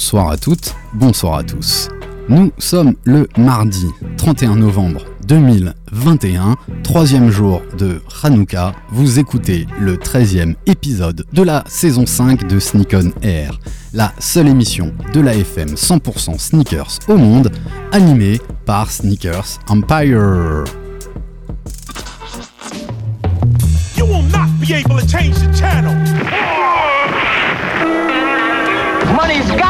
Bonsoir à toutes, bonsoir à tous. Nous sommes le mardi 31 novembre 2021, troisième jour de Hanouka. Vous écoutez le 13e épisode de la saison 5 de Sneak On Air, la seule émission de la FM 100% sneakers au monde, animée par Sneakers Empire. You will not be able to change the channel. Money's gotta be the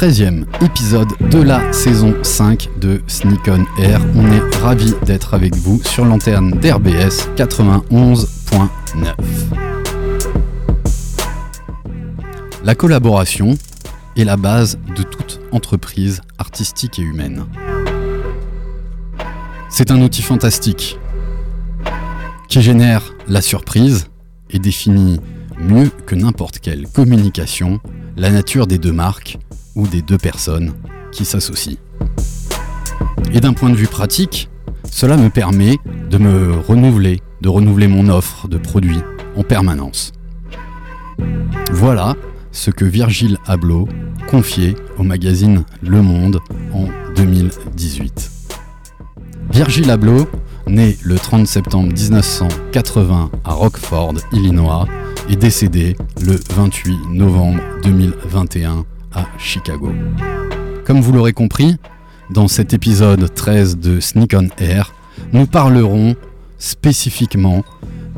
13e épisode de la saison 5 de Sneak On Air. On est ravis d'être avec vous sur l'antenne d'RBS 91.9. La collaboration est la base de toute entreprise artistique et humaine. C'est un outil fantastique qui génère la surprise et définit mieux que n'importe quelle communication la nature des deux marques ou des deux personnes qui s'associent. Et d'un point de vue pratique, cela me permet de me renouveler, de renouveler mon offre de produits en permanence. Voilà ce que Virgile Abloh confiait au magazine Le Monde en 2018. Virgile Abloh, né le 30 septembre 1980 à Rockford, Illinois, est décédé le 28 novembre 2021 Chicago. Comme vous l'aurez compris, dans cet épisode 13 de Sneak on Air, nous parlerons spécifiquement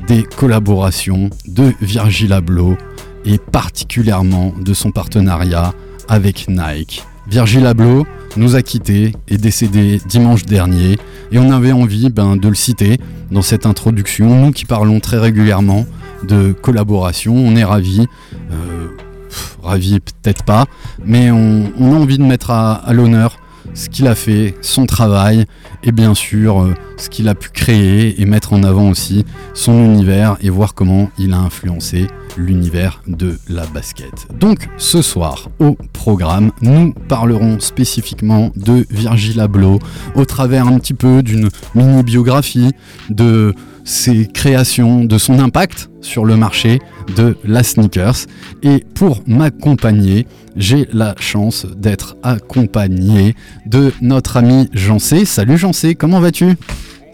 des collaborations de Virgil Abloh et particulièrement de son partenariat avec Nike. Virgil Abloh nous a quittés et décédé dimanche dernier et on avait envie ben, de le citer dans cette introduction. Nous qui parlons très régulièrement de collaboration, on est ravis. Euh, pff, ravis peut-être pas, mais on, a envie de mettre à, à l'honneur ce qu'il a fait, son travail, et bien sûr euh, ce qu'il a pu créer et mettre en avant aussi son univers et voir comment il a influencé l'univers de la basket. Donc ce soir au programme, nous parlerons spécifiquement de Virgil Abloh au travers un petit peu d'une mini biographie de ses créations, de son impact sur le marché de la sneakers. Et pour m'accompagner, j'ai la chance d'être accompagné de notre ami Jancé. Salut Jancé, comment vas-tu?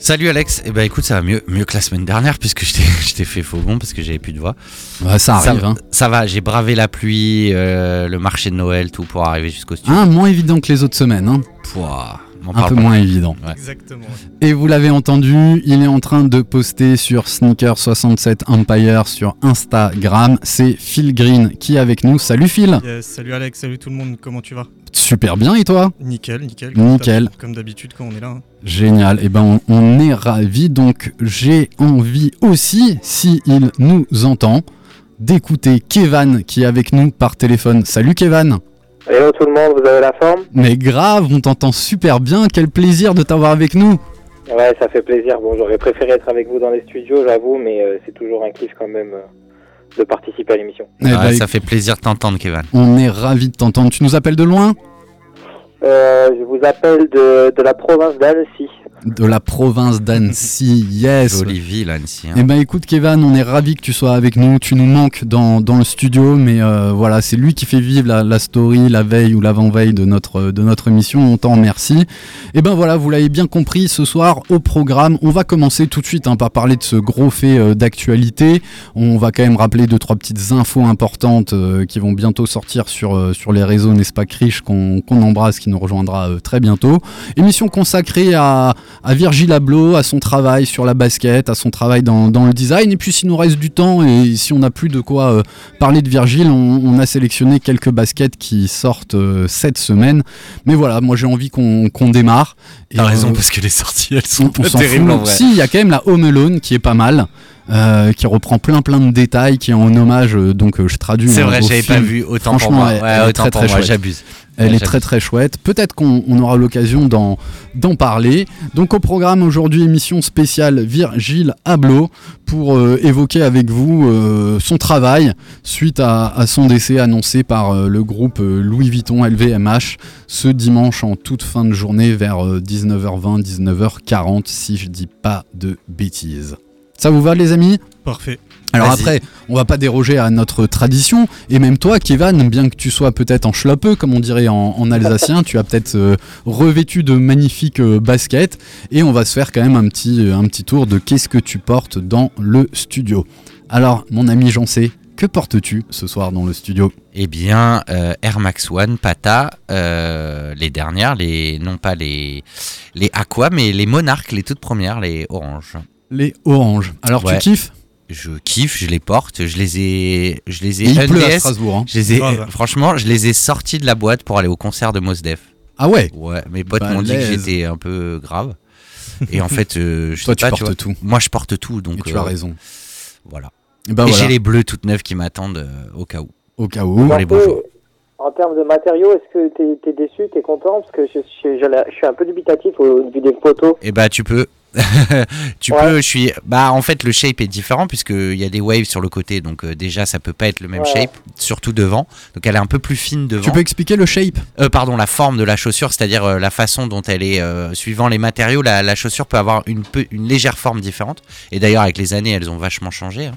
Salut Alex, eh ben écoute ça va mieux, mieux que la semaine dernière puisque je t'ai- fait faux bon parce que j'avais plus de voix. Ouais, Ça arrive, ça, hein. ça va, j'ai bravé la pluie, euh, le marché de Noël, tout pour arriver jusqu'au studio. Hein, moins évident que les autres semaines, hein. Pouah, un peu pas. moins évident. Exactement. Et vous l'avez entendu, il est en train de poster sur Sneaker67 Empire sur Instagram. C'est Phil Green qui est avec nous. Salut Phil Yes, salut Alex, salut tout le monde, comment tu vas? Super bien et toi? Nickel, nickel. Nickel. d'hab- Comme d'habitude quand on est là. hein. Génial, et ben on, on est ravis. Donc j'ai envie aussi, si il nous entend, d'écouter Kevan qui est avec nous par téléphone. Salut Kevan Hello tout le monde, vous avez la forme Mais grave, on t'entend super bien, quel plaisir de t'avoir avec nous Ouais, ça fait plaisir. Bon, j'aurais préféré être avec vous dans les studios, j'avoue, mais euh, c'est toujours un kiff quand même euh, de participer à l'émission. Eh Ouais, ben, ça fait plaisir de t'entendre Kevin. On est ravis de t'entendre. Tu nous appelles de loin? Euh, je vous appelle de, de la province d'Annecy. De la province d'Annecy, yes Jolie ville Annecy. hein. Eh ben écoute Kevin, on est ravis que tu sois avec nous. Tu nous manques dans, dans le studio, mais euh, voilà, c'est lui qui fait vivre la, la story, la veille ou l'avant-veille de notre, de notre émission. On t'en remercie. Et ben voilà, vous l'avez bien compris, ce soir au programme, on va commencer tout de suite hein, par parler de ce gros fait euh, d'actualité. On va quand même rappeler deux trois petites infos importantes euh, qui vont bientôt sortir sur, euh, sur les réseaux, n'est-ce pas, Krish, qu'on qu'on embrasse, qui nous rejoindra euh, très bientôt. Émission consacrée à à Virgil Abloh, à son travail sur la basket, à son travail dans, dans le design. Et puis s'il nous reste du temps et si on n'a plus de quoi euh, parler de Virgil, on, on a sélectionné quelques baskets qui sortent euh, cette semaine. Mais voilà, moi j'ai envie qu'on qu'on démarre. T'as raison euh, parce que les sorties elles sont on, on pas s'en terribles en fout. vrai. Si, il y a quand même la Home Alone qui est pas mal. Euh, qui reprend plein plein de détails, qui est en hommage, euh, donc euh, je traduis. C'est hein, vrai, j'avais pas vu autant pour Franchement, moi. elle- Ouais, elle est autant très, pour très moi, chouette. j'abuse. Elle est très très chouette. Peut-être qu'on on aura l'occasion d'en parler. Donc au programme aujourd'hui, émission spéciale Virgile Abloh pour euh, évoquer avec vous euh, son travail suite à, à son décès annoncé par euh, le groupe Louis Vuitton LVMH ce dimanche en toute fin de journée vers euh, 19h20, 19h40 si je dis pas de bêtises. Ça vous va les amis Parfait. alors après, on va pas déroger à notre tradition, et même toi, Kevin, bien que tu sois peut-être en schlapeux, comme on dirait en, en alsacien, tu as peut-être euh, revêtu de magnifiques euh, baskets, et on va se faire quand même un petit, euh, un petit tour de qu'est-ce que tu portes dans le studio. Alors, mon ami Jancé, que portes-tu ce soir dans le studio? Eh bien, euh, Air Max One, Pata, euh, les dernières, les non pas les les Aqua, mais les Monarques, les toutes premières, les oranges. Les oranges. Alors Ouais. tu kiffes? Je kiffe, je les porte, je les ai, je les ai Et il pleut à NDS, Strasbourg. hein. je les ai, franchement, je les ai sortis de la boîte pour aller au concert de Mos Def. Ah ouais? Ouais, mes potes m'ont dit que j'étais un peu grave. Et en fait, euh, je Toi, sais tu pas, portes vois, tout. Moi, je porte tout, donc Et tu euh, as raison. Voilà. Et ben et voilà, j'ai les bleus toutes neuves qui m'attendent euh, au cas où. au cas où. Pour les beaux jours. En termes de matériaux, est-ce que t'es es déçu, t'es content? Parce que je, je- je- je suis un peu dubitatif au vu des photos. Et bah tu peux. tu Ouais. peux, je suis. Bah en fait le shape est différent puisqu'il y a des waves sur le côté, donc euh, déjà ça peut pas être le même Ouais. shape, surtout devant. Donc elle est un peu plus fine devant. Tu peux expliquer le shape? Euh, pardon, la forme de la chaussure, c'est-à-dire euh, la façon dont elle est, euh, suivant les matériaux, la, la chaussure peut avoir une, peu, une légère forme différente. Et d'ailleurs, avec les années, elles ont vachement changé. hein.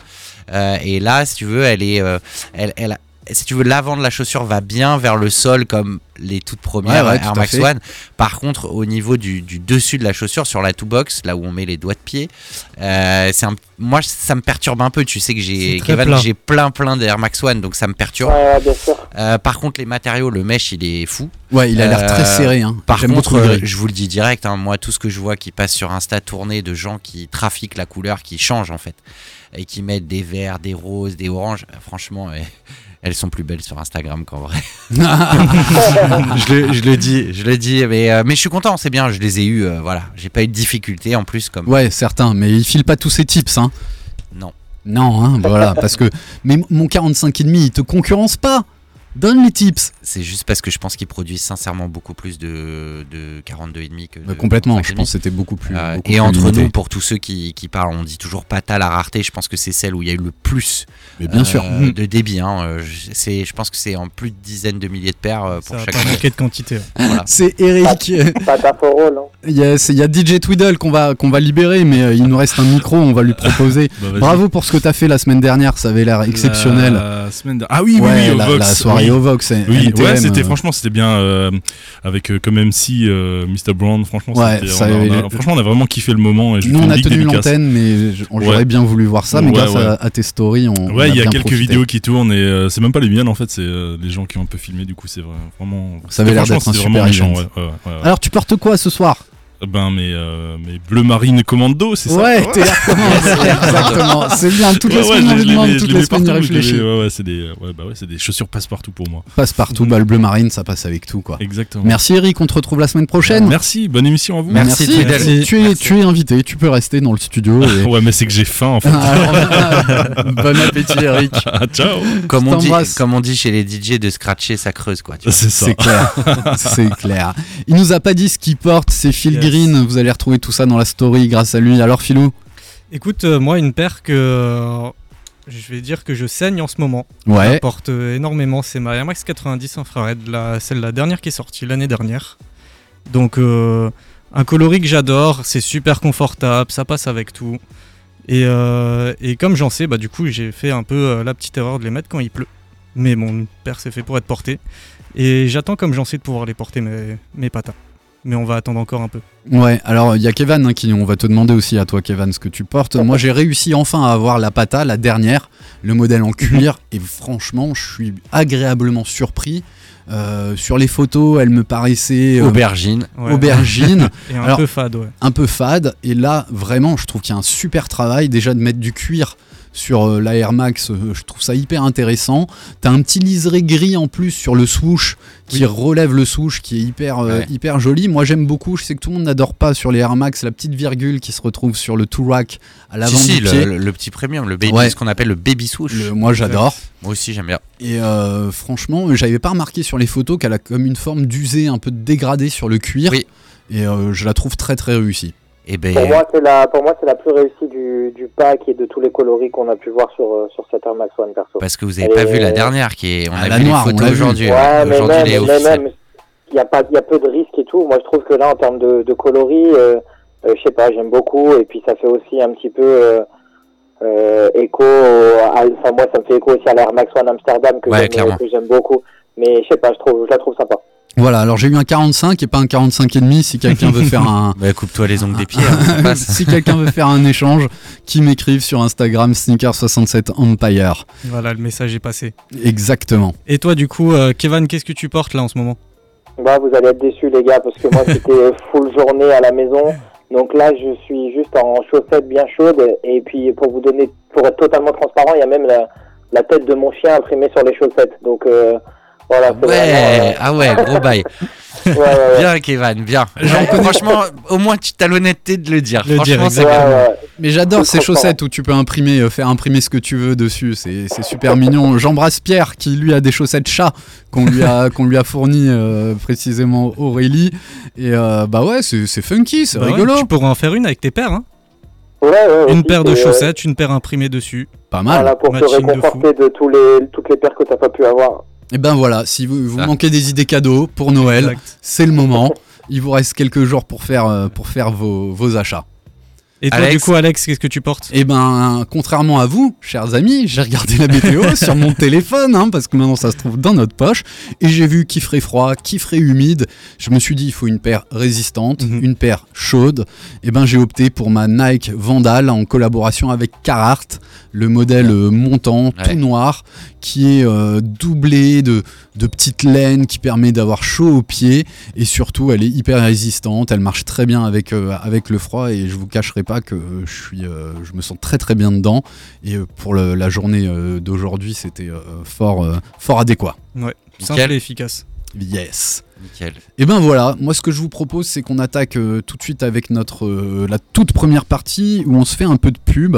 Euh, et là, si tu veux, elle est, euh, elle, elle, si tu veux, l'avant de la chaussure va bien vers le sol comme les toutes premières Ouais, ouais, tout Air Max. One. Par contre, au niveau du, du dessus de la chaussure, sur la two box, là où on met les doigts de pied, euh, c'est un, moi ça me perturbe un peu. Tu sais que j'ai, plein plein d'Air Max One, donc ça me perturbe. Ouais, bien sûr. Euh, par contre, les matériaux, le mesh, il est fou. Ouais, il a l'air très Euh, serré. Hein. Par contre, euh, je vous le dis direct, hein, moi, tout ce que je vois qui passe sur Insta tourné de gens qui trafiquent la couleur, qui changent en fait, et qui mettent des verts, des roses, des oranges, euh, franchement, euh, elles sont plus belles sur Instagram qu'en vrai. je, le, je le dis, je le dis, mais, euh, mais je suis content, c'est bien, je les ai euh, voilà, j'ai pas eu de difficulté en plus comme. Ouais, certains, mais il file pas tous ses tips. Hein. Non. Non, hein, voilà, parce que mais mon 45,5 il te concurrence pas. Donne les tips. C'est juste parce que je pense qu'ils produisent sincèrement beaucoup plus de, de 42,5 que de Bah, complètement, 45,5. je pense que c'était beaucoup plus. Euh, beaucoup et plus entre limité. nous, pour tous ceux qui, qui parlent, on dit toujours Pata la rareté. Je pense que c'est celle où il y a eu le plus Mais bien sûr. euh, de débit. hein. Euh, je- c'est, je pense que c'est en plus de dizaines de milliers de paires Ça pour va chaque pas manquer de quantité. voilà. C'est Eric. Pas ta rôle. Hein. Il y, a, c'est- il y a DJ Twiddle qu'on va, qu'on va libérer, mais il nous reste un micro, on va lui proposer. Bah. Bravo pour ce que t'as fait la semaine dernière, ça avait l'air exceptionnel. La semaine de- Ah oui, oui, Ouais, oui, la, Vox. la soirée oui. au Vox. Oui, NTM, ouais, c'était euh, franchement, c'était bien euh, avec euh, comme MC euh, Mr Brown. Franchement, franchement, on a vraiment kiffé le moment. Nous on a tenu l'antenne, mais j'aurais bien voulu voir ça, mais grâce. À, tes stories, on. Ouais, il y a quelques vidéos qui tournent et euh, c'est même pas les miennes en fait, c'est euh, les gens qui ont un peu filmé. Du coup, c'est vrai, vraiment. Ça avait l'air d'être un super ouais. Alors tu portes quoi ce soir? Ben, mes, euh, mes bleu marine commando, c'est ça Ouais, t'es là, comment Exactement, c'est bien, toutes les Ouais, ouais, semaines je on lui demande, toutes les semaines réfléchit. Ouais, ouais, c'est des, ouais, bah ouais, c'est des chaussures passe-partout pour moi. Passe partout, bah, le bleu marine, ça passe avec tout quoi. Exactement. Merci Eric, on te retrouve la semaine prochaine. Merci, bonne émission à vous. Merci, Twiddle. Tu es, tu es invité, tu peux rester dans le studio. Et... Ouais, mais c'est que j'ai faim en fait. Alors, bon appétit Eric. Ciao. Comme on, dit, comme on dit chez les DJ, de scratcher, ça creuse quoi. C'est ça. C'est clair, c'est clair. Il nous a pas dit ce qu'il porte, c'est Phil Vous allez retrouver tout ça dans la story grâce à lui. Alors Philou Écoute, euh, moi, une paire que euh, je vais dire que je saigne en ce moment. Ouais. la porte euh, énormément. C'est ma Air Max 90 infrared, la, celle la dernière qui est sortie l'année dernière. Donc, euh, un coloris que j'adore. C'est super confortable, ça passe avec tout. Et, euh, et comme j'en sais, bah, du coup, j'ai fait un peu euh, la petite erreur de les mettre quand il pleut. Mais mon paire, c'est fait pour être porté. Et j'attends, comme j'en sais, de pouvoir les porter, mes, mes patins. Mais on va attendre encore un peu. Ouais, alors il y a Kevin hein, qui on va te demander aussi à toi Kevin ce que tu portes. Moi j'ai réussi enfin à avoir la pata, la dernière. le modèle en cuir, et franchement, je suis agréablement surpris. Euh, sur les photos, elle me paraissait euh, Aubergine. Ouais. aubergine, Et un Alors- peu fade, ouais. un peu fade. Et là, vraiment, je trouve qu'il y a un super travail déjà de mettre du cuir sur euh, la Air Max. euh, je trouve ça hyper intéressant. T'as un petit liseré gris en plus sur le swoosh qui relève le swoosh, qui est hyper euh, Ouais. hyper joli. Moi, j'aime beaucoup. Je sais que tout le monde n'adore pas sur les Air Max la petite virgule qui se retrouve sur le two rack à l'avant Si, si, du pied. le, le petit premium, le baby, Ouais. ce qu'on appelle le baby swoosh. Le- moi, j'adore. Moi aussi, j'aime bien. Et euh, franchement, j'avais pas remarqué sur les photos qu'elle a comme une forme d'usé un peu dégradée sur le cuir. Oui. Et euh, je la trouve très très réussie. Et ben, Pour moi, c'est la, pour moi, c'est la plus réussie du, du pack et de tous les coloris qu'on a pu voir sur, euh, sur cette Air Max One perso. parce que vous avez pas vu la dernière qui est. On Ah, a la vu noire, les photos aujourd'hui. Ouais, Aujourd'hui, même, il est mais officiel. même, il y a pas, il y a peu de risques et tout. Moi, je trouve que là, en termes de, de coloris, euh, euh, je sais pas, j'aime beaucoup. Et puis, ça fait aussi un petit peu euh, euh, écho. à- Enfin, moi, ça me fait écho aussi à l'Air Max One Amsterdam que Ouais, j'aime- clairement. que j'aime beaucoup. Mais je sais pas, je trouve, je la trouve sympa. Voilà, alors j'ai eu un 45 et pas un 45 et demi si quelqu'un veut faire un Bah, coupe-toi les ongles des pieds. hein, si quelqu'un veut faire un échange, qui m'écrive sur Instagram sneaker67 empire. Voilà, le message est passé. Exactement. Et toi, du coup, euh, Kevin, qu'est-ce que tu portes là en ce moment? Bah, vous allez être déçus, les gars, parce que moi, c'était full journée à la maison. Donc là, je suis juste en chaussettes bien chaudes. Et puis, pour vous donner, pour être totalement transparent, il y a même la, la tête de mon chien imprimée sur les chaussettes. Donc, euh, voilà. Ouais, vraiment, ah ouais, gros bail. euh, ouais, ouais, ouais. Bien, Kevin, bien. Genre, franchement, au moins, tu as l'honnêteté de le dire. Le dire, franchement, c'est Ouais, bien. ouais. Mais j'adore ces chaussettes où tu peux imprimer, euh, faire imprimer ce que tu veux dessus. C'est c'est super mignon. J'embrasse Pierre qui lui a des chaussettes chat qu'on lui a qu'on lui a fourni euh, précisément Aurélie. Et euh, bah ouais, c'est c'est funky, c'est Bah ouais, rigolo. Tu pourrais en faire une avec tes paires. Hein Ouais, ouais, une paire de euh, chaussettes, une paire imprimée dessus. Pas mal. Voilà, pour te Matching de réconforter de, tous les, toutes les paires que t'as pas pu avoir. Et ben voilà, si vous, vous Ah. manquez des idées cadeaux pour Noël, c'est le moment. Il vous reste quelques jours pour faire, euh, pour faire vos, vos achats. Et toi, Alex du coup, Alex, qu'est-ce que tu portes? Et ben, contrairement à vous, chers amis, j'ai regardé la météo sur mon téléphone, hein, parce que maintenant ça se trouve dans notre poche, et j'ai vu qu'il ferait froid, qu'il ferait humide. Je me suis dit, il faut une paire résistante, Mhm. une paire chaude. Et ben, j'ai opté pour ma Nike Vandal en collaboration avec Carhartt, le modèle euh, montant, Ouais. tout noir, qui est euh, doublé de, de petites laines, qui permet d'avoir chaud aux pieds, et surtout, elle est hyper résistante, elle marche très bien avec, euh, avec le froid, et je vous cacherai pas que je, suis, euh, je me sens très très bien dedans, et pour le- la journée euh, d'aujourd'hui, c'était euh, fort, euh, fort adéquat. Ouais, Nickel. simple et efficace. Yes. Nickel. Et ben voilà, moi ce que je vous propose c'est qu'on attaque euh, tout de suite avec notre euh, la toute première partie où on se fait un peu de pub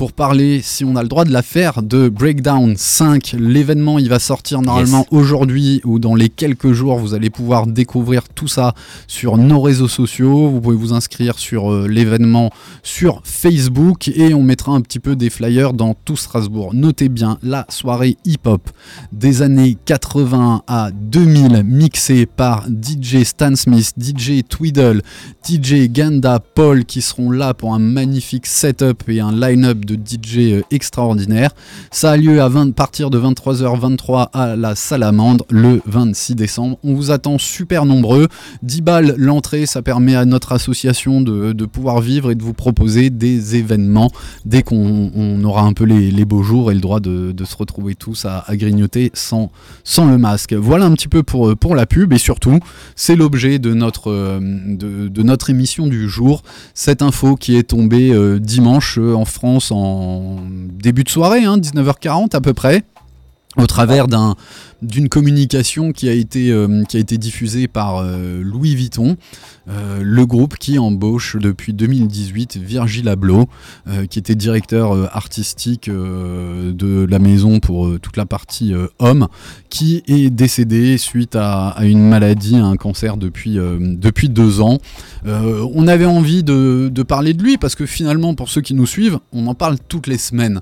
pour parler, si on a le droit de la faire, de Breakdown 5. L'événement il va sortir normalement aujourd'hui ou dans les quelques jours. Vous allez pouvoir découvrir tout ça sur nos réseaux sociaux. Vous pouvez vous inscrire sur euh, l'événement sur Facebook et on mettra un petit peu des flyers dans tout Strasbourg. Notez bien la soirée hip-hop des années 80 à 2000 mixée par DJ Stan Smith, DJ Tweedle, DJ Ganda Paul qui seront là pour un magnifique setup et un line-up de DJ euh, extraordinaire. Ça a lieu à 20 partir de 23h23 à la Salamandre le 26 décembre. On vous attend super nombreux. 10 balles l'entrée, ça permet à notre association de, de pouvoir vivre et de vous proposer des événements dès qu'on on aura un peu les, les beaux jours et le droit de, de se retrouver tous à, à grignoter sans, sans le masque. Voilà un petit peu pour, pour la pub et surtout, c'est l'objet de notre, euh, de, de notre émission du jour. Cette info qui est tombée euh, dimanche euh, en France en début de soirée, hein, 19h40 à peu près au travers d'un d'une communication qui a été euh, diffusée par euh, Louis Vuitton, euh, le groupe qui embauche depuis 2018 Virgil Abloh, qui était directeur artistique de la maison pour toute la partie homme, qui est décédé suite à, une maladie, à un cancer depuis deux ans. On avait envie de parler de lui parce que finalement, pour ceux qui nous suivent, on en parle toutes les semaines.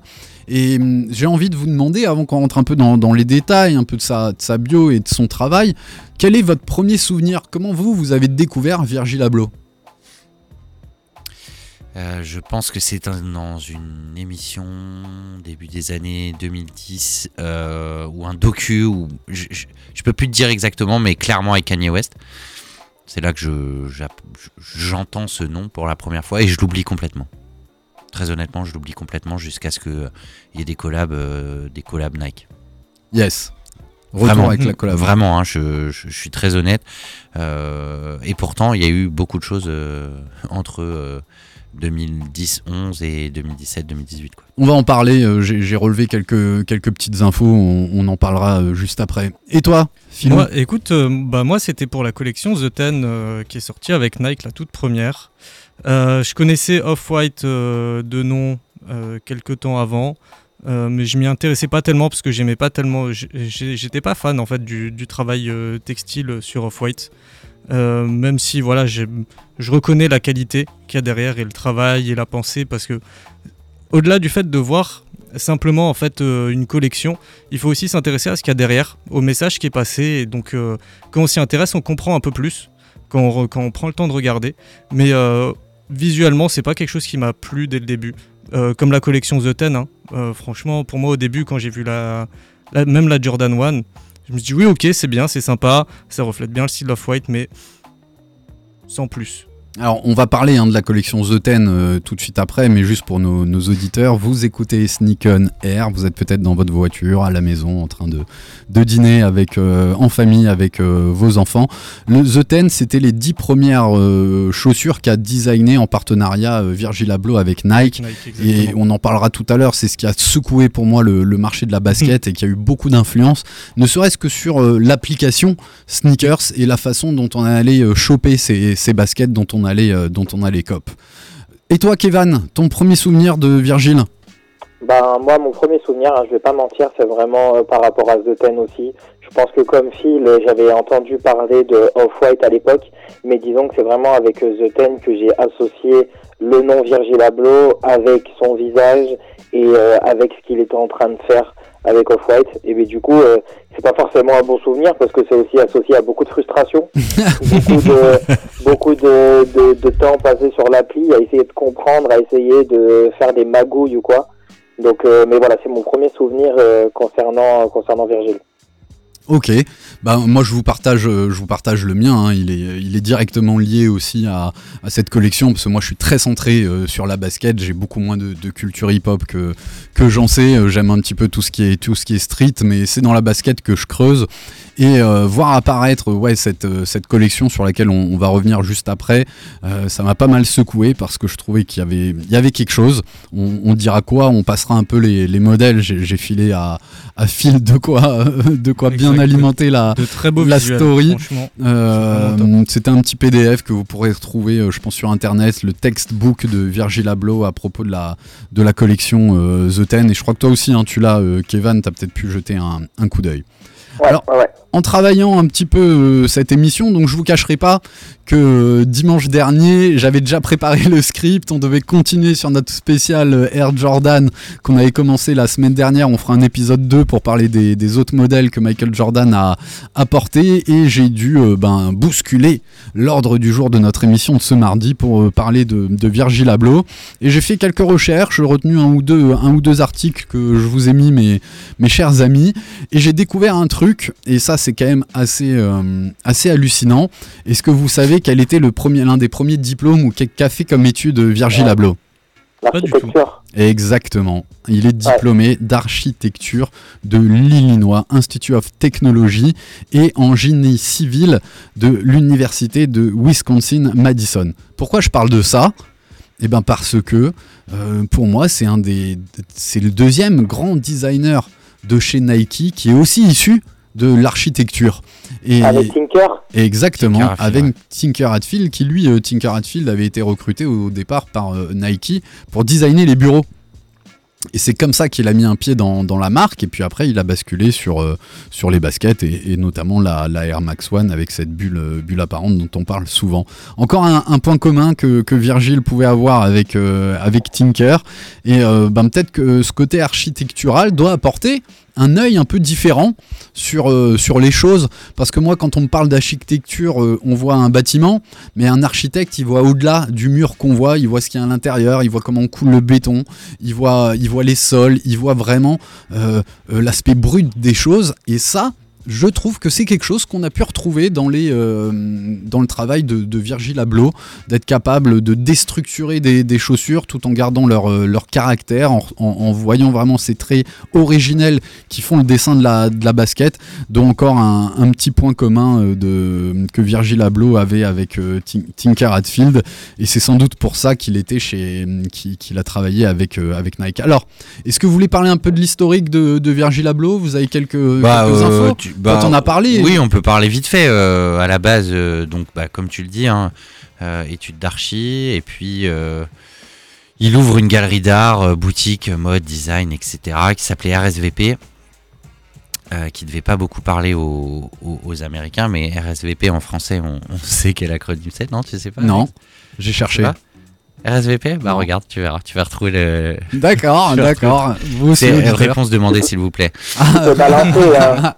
Et hum, j'ai envie de vous demander, avant qu'on rentre un peu dans, les détails, un peu de sa, bio et de son travail, quel est votre premier souvenir? Comment vous, vous avez découvert Virgil Abloh? Euh, je pense que c'est dans une émission début des années 2010 euh, ou un docu ou je, je peux plus te dire exactement mais clairement avec Kanye West. C'est là que j'entends ce nom pour la première fois et je l'oublie complètement. Très honnêtement, je l'oublie complètement jusqu'à ce qu'il y ait des collabs, euh, des collabs Nike. Yes. Retour Vraiment, avec la collab. Vraiment, hein, je, je- je suis très honnête. Euh, et pourtant, il y a eu beaucoup de choses euh, entre euh, 2010, 11 et 2017, 2018. Quoi. On va en parler, euh, j'ai relevé quelques, quelques petites infos, on, on en parlera euh, juste après. Et toi, Philou Moi, écoute, euh, bah moi c'était pour la collection The Ten euh, qui est sortie avec Nike, la toute première. Euh, je connaissais Off-White euh, de nom euh, quelques temps avant, euh, mais je m'y intéressais pas tellement parce que j'aimais pas tellement. J'étais pas fan en fait du, du travail textile sur Off-White. Euh, même si voilà, je reconnais la qualité qu'il y a derrière et le travail et la pensée parce que au-delà du fait de voir simplement en fait euh, une collection, il faut aussi s'intéresser à ce qu'il y a derrière, au message qui est passé. Et donc, euh, quand on s'y intéresse, on comprend un peu plus quand on, prend le temps de regarder. Mais visuellement, c'est pas quelque chose qui m'a plu dès le début. Comme la collection The Ten, hein. Franchement, pour moi, au début, quand j'ai vu la, la- même la Jordan 1, je me suis dit, oui, ok, c'est bien, c'est sympa, ça reflète bien le style of white, mais sans plus. Alors, on va parler hein, de la collection The Ten euh, tout de suite après, mais juste pour nos, nos auditeurs, vous écoutez Sneak On Air, vous êtes peut-être dans votre voiture, à la maison, en train de, de dîner avec, euh, en famille avec euh, vos enfants. Le The Ten, c'était les dix premières chaussures qu'a designé en partenariat Virgil Abloh avec Nike. Nike, Et on en parlera tout à l'heure, c'est ce qui a secoué pour moi le, le marché de la basket et qui a eu beaucoup d'influence, ne serait-ce que sur l'application sneakers et la façon dont on allait euh, choper ces, ces baskets dont on allait, euh, dont on allait cop. Et toi, Kevin, ton premier souvenir de Virgil Ben, moi, mon premier souvenir, hein, je vais pas mentir, c'est vraiment euh, par rapport à The Ten aussi. Je pense que comme Phil, euh, j'avais entendu parler de Off-White à l'époque, mais disons que c'est vraiment avec The Ten que j'ai associé le nom Virgil Abloh avec son visage et euh, avec ce qu'il était en train de faire avec Off-White. Et bien du coup, euh, c'est pas forcément un bon souvenir parce que c'est aussi associé à beaucoup de frustration, beaucoup de beaucoup de, de, de temps passé sur l'appli à essayer de comprendre, à essayer de faire des magouilles ou quoi. Donc, euh, mais voilà, c'est mon premier souvenir euh, concernant concernant Virgile. Ok, bah, moi je vous partage, euh, je vous partage le mien. hein. Il, est, il est directement lié aussi à, à cette collection parce que moi je suis très centré euh, sur la basket. J'ai beaucoup moins de, de culture hip-hop que que j'en sais. Euh, J'aime un petit peu tout ce qui est tout ce qui est street, mais c'est dans la basket que je creuse et euh, voir apparaître ouais cette cette collection sur laquelle on, on va revenir juste après. euh, ça m'a pas mal secoué parce que je trouvais qu'il y avait il y avait quelque chose. On, on dira quoi? On passera un peu les, les modèles. J'ai filé à à fil de quoi de quoi bien. Alimenter la De très beaux la visuels, story. Euh, C'était un petit PDF que vous pourrez retrouver, euh, je pense, sur internet, le textbook de Virgil Abloh à propos de la, de la collection euh, The Ten. Et je crois que toi aussi, hein, tu l'as, euh, Kevin, tu as peut-être pu jeter un, un coup d'œil. Ouais, Alors- ouais, ouais. En travaillant un petit peu euh, cette émission, donc je vous cacherai pas que euh, dimanche dernier, j'avais déjà préparé le script. On devait continuer sur notre spécial euh, Air Jordan qu'on avait commencé la semaine dernière. On fera un épisode 2 pour parler des, des autres modèles que Michael Jordan a apportés. Et j'ai dû euh, ben, bousculer l'ordre du jour de notre émission de ce mardi pour parler de, de Virgil Abloh. Et j'ai fait quelques recherches, retenu un ou deux, un ou deux articles que je vous ai mis, mes, mes chers amis. Et j'ai découvert un truc, et ça c'est quand même assez, euh, assez hallucinant. Est-ce que vous savez quel était le premier, l'un des premiers diplômes ou qu'a fait comme étude Virgil. Abloh? Pas du L'architecture. Exactement. Il est diplômé d'architecture de l'Illinois Institute of Technology et en génie civil de l'Université de Wisconsin-Madison. Pourquoi je parle de ça? Eh bien parce que euh, pour moi c'est un des, c'est le deuxième grand designer de chez Nike qui est aussi issu de l'architecture. Et Avec Tinker. Exactement, Tinker Hatfield, avec ouais. Tinker Hatfield, qui lui, euh, Tinker Hatfield avait été recruté au départ par euh, Nike pour designer les bureaux. Et c'est comme ça qu'il a mis un pied dans, dans la marque, et puis après il a basculé sur, euh, sur les baskets, et, et notamment la, la Air Max One avec cette bulle, euh, bulle apparente dont on parle souvent. Encore un, un point commun que, que Virgil pouvait avoir avec, euh, avec Tinker, et euh, ben, peut-être que ce côté architectural doit apporter un œil un peu différent sur, euh, sur les choses. Parce que moi, quand on me parle d'architecture, euh, on voit un bâtiment, mais un architecte, il voit au-delà du mur qu'on voit, il voit ce qu'il y a à l'intérieur, il voit comment coule le béton, il voit, il voit les sols, il voit vraiment euh, l'aspect brut des choses. Et ça, je trouve que c'est quelque chose qu'on a pu retrouver dans, les, euh, dans le travail de, de Virgil Abloh, d'être capable de déstructurer des, des chaussures tout en gardant leur, euh, leur caractère, en, en- en voyant vraiment ces traits originels qui font le dessin de la, de la basket, dont encore un, un petit point commun euh, de, que Virgil Abloh avait avec euh, Tin- Tinker Hatfield, et c'est sans doute pour ça qu'il était chez, qu'il a travaillé avec, euh, avec Nike. Alors, est-ce que vous voulez parler un peu de l'historique de, de Virgil Abloh? Vous avez quelques, Bah, quelques infos? tu- bah, Quand on a parlé. Oui, on peut parler vite fait. euh, à la base, euh, donc, bah, comme tu le dis, hein, euh, études d'archi, et puis euh, il ouvre une galerie d'art, euh, boutique, mode, design, etc., qui s'appelait RSVP. euh, qui devait pas beaucoup parler aux, aux- aux Américains, mais RSVP en français, on, on sait quel acronyme c'est, non Tu sais pas Non, j'ai cherché. RSVP Bah Non. regarde, tu verras, tu vas retrouver le. D'accord, d'accord. Vous aussi, C'est réponse demandée, s'il vous plaît. Hein.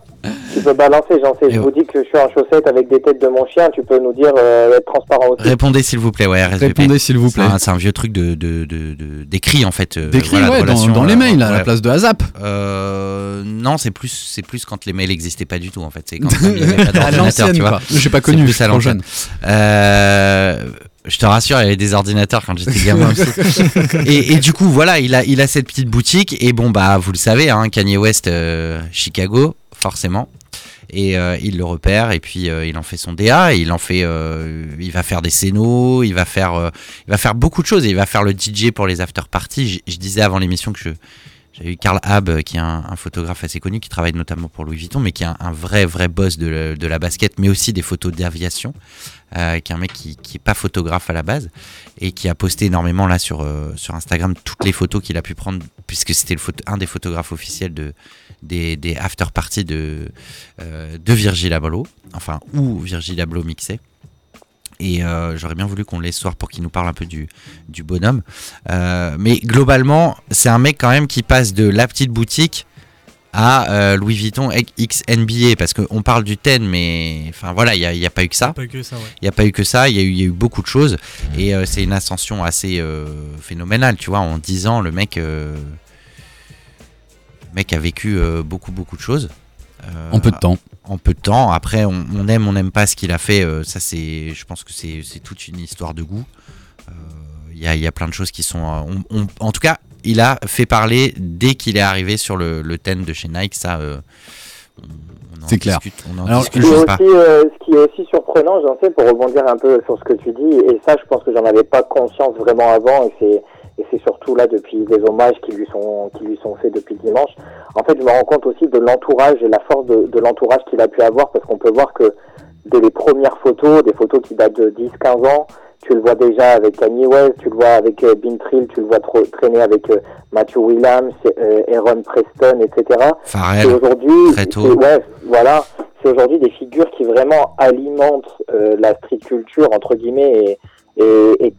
Tu peux balancer, j'en sais. Et Je ouais. vous dis que je suis en chaussettes avec des têtes de mon chien. Tu peux nous dire euh, être transparent aussi. Répondez s'il vous plaît, ouais, RSVP. Répondez s'il vous plaît. C'est un, vieux truc de, de, de, de- d'écrit en fait. euh, D'écrit, voilà, ouais, dans, les euh, mails, à la place de ASAP. Euh, non, c'est plus, c'est plus quand les mails n'existaient pas du tout en fait. C'est quand il n'y avait pas à d'ordinateur, l'ancienne, tu vois. J'ai pas connu, plus je à l'ancienne. Euh, te rassure, il y avait des ordinateurs quand j'étais gamin aussi. et, et du coup, voilà, il a, il a cette petite boutique. Et bon, bah, vous le savez, hein, Kanye West, euh, Chicago, forcément. Et euh, il le repère et puis euh, il en fait son DA il en fait euh, il va faire des scénos il va faire il va faire beaucoup de choses et il va faire le DJ pour les after parties. Je, disais avant l'émission que je j'avais eu Karl Hab qui est un, photographe assez connu qui travaille notamment pour Louis Vuitton mais qui est un, vrai vrai boss de, la- basket mais aussi des photos d'aviation qui est un mec qui, qui est pas photographe à la base et qui a posté énormément là sur, Instagram toutes les photos qu'il a pu prendre puisque c'était un des photographes officiels de, des, des after parties de, euh, de Virgil Abloh, enfin où Virgil Abloh mixait. Et euh, j'aurais bien voulu qu'on laisse ce soir pour qu'il nous parle un peu du, du bonhomme. Euh, mais globalement, c'est un mec quand même qui passe de la petite boutique à euh, Louis Vuitton X NBA parce qu'on parle du 10 mais enfin voilà il n'y a, a pas eu que ça il n'y a pas eu que ça, il y, a eu- il y a eu beaucoup de choses. Et euh, c'est une ascension assez euh, phénoménale, tu vois. En 10 ans, le mec, le mec a vécu euh, beaucoup, beaucoup de choses. Euh, En peu de temps. En peu de temps. Après, on, on aime, on n'aime pas ce qu'il a fait. euh, ça, c'est, je pense que c'est, c'est toute une histoire de goût. Euh, Il y, a, il y a plein de choses qui sont. on- on- en tout cas, il a fait parler dès qu'il est arrivé sur le, le 10 de chez Nike. Ça, euh, on- on en C'est clair. discute- on en Alors, Ce discute, qui, est je sais aussi, pas. euh, ce qui est aussi surprenant, j'en sais, pour rebondir un peu sur ce que tu dis, et ça, je pense que j'en avais pas conscience vraiment avant, et c'est et c'est surtout là depuis les hommages qui lui sont qui lui sont faits depuis dimanche. En fait, je me rends compte aussi de l'entourage et la force de, de l'entourage qu'il a pu avoir, parce qu'on peut voir que dès les premières photos, des photos qui datent de 10-15 ans, tu le vois déjà avec Kanye West, tu le vois avec euh, Bin Trill, tu le vois trop, traîner avec euh, Matthew Williams, euh, Aaron Preston, etc. Pharrell, Et aujourd'hui, très tôt. c'est- ouais, voilà, c'est aujourd'hui des figures qui vraiment alimentent euh, la street culture entre guillemets et, et, et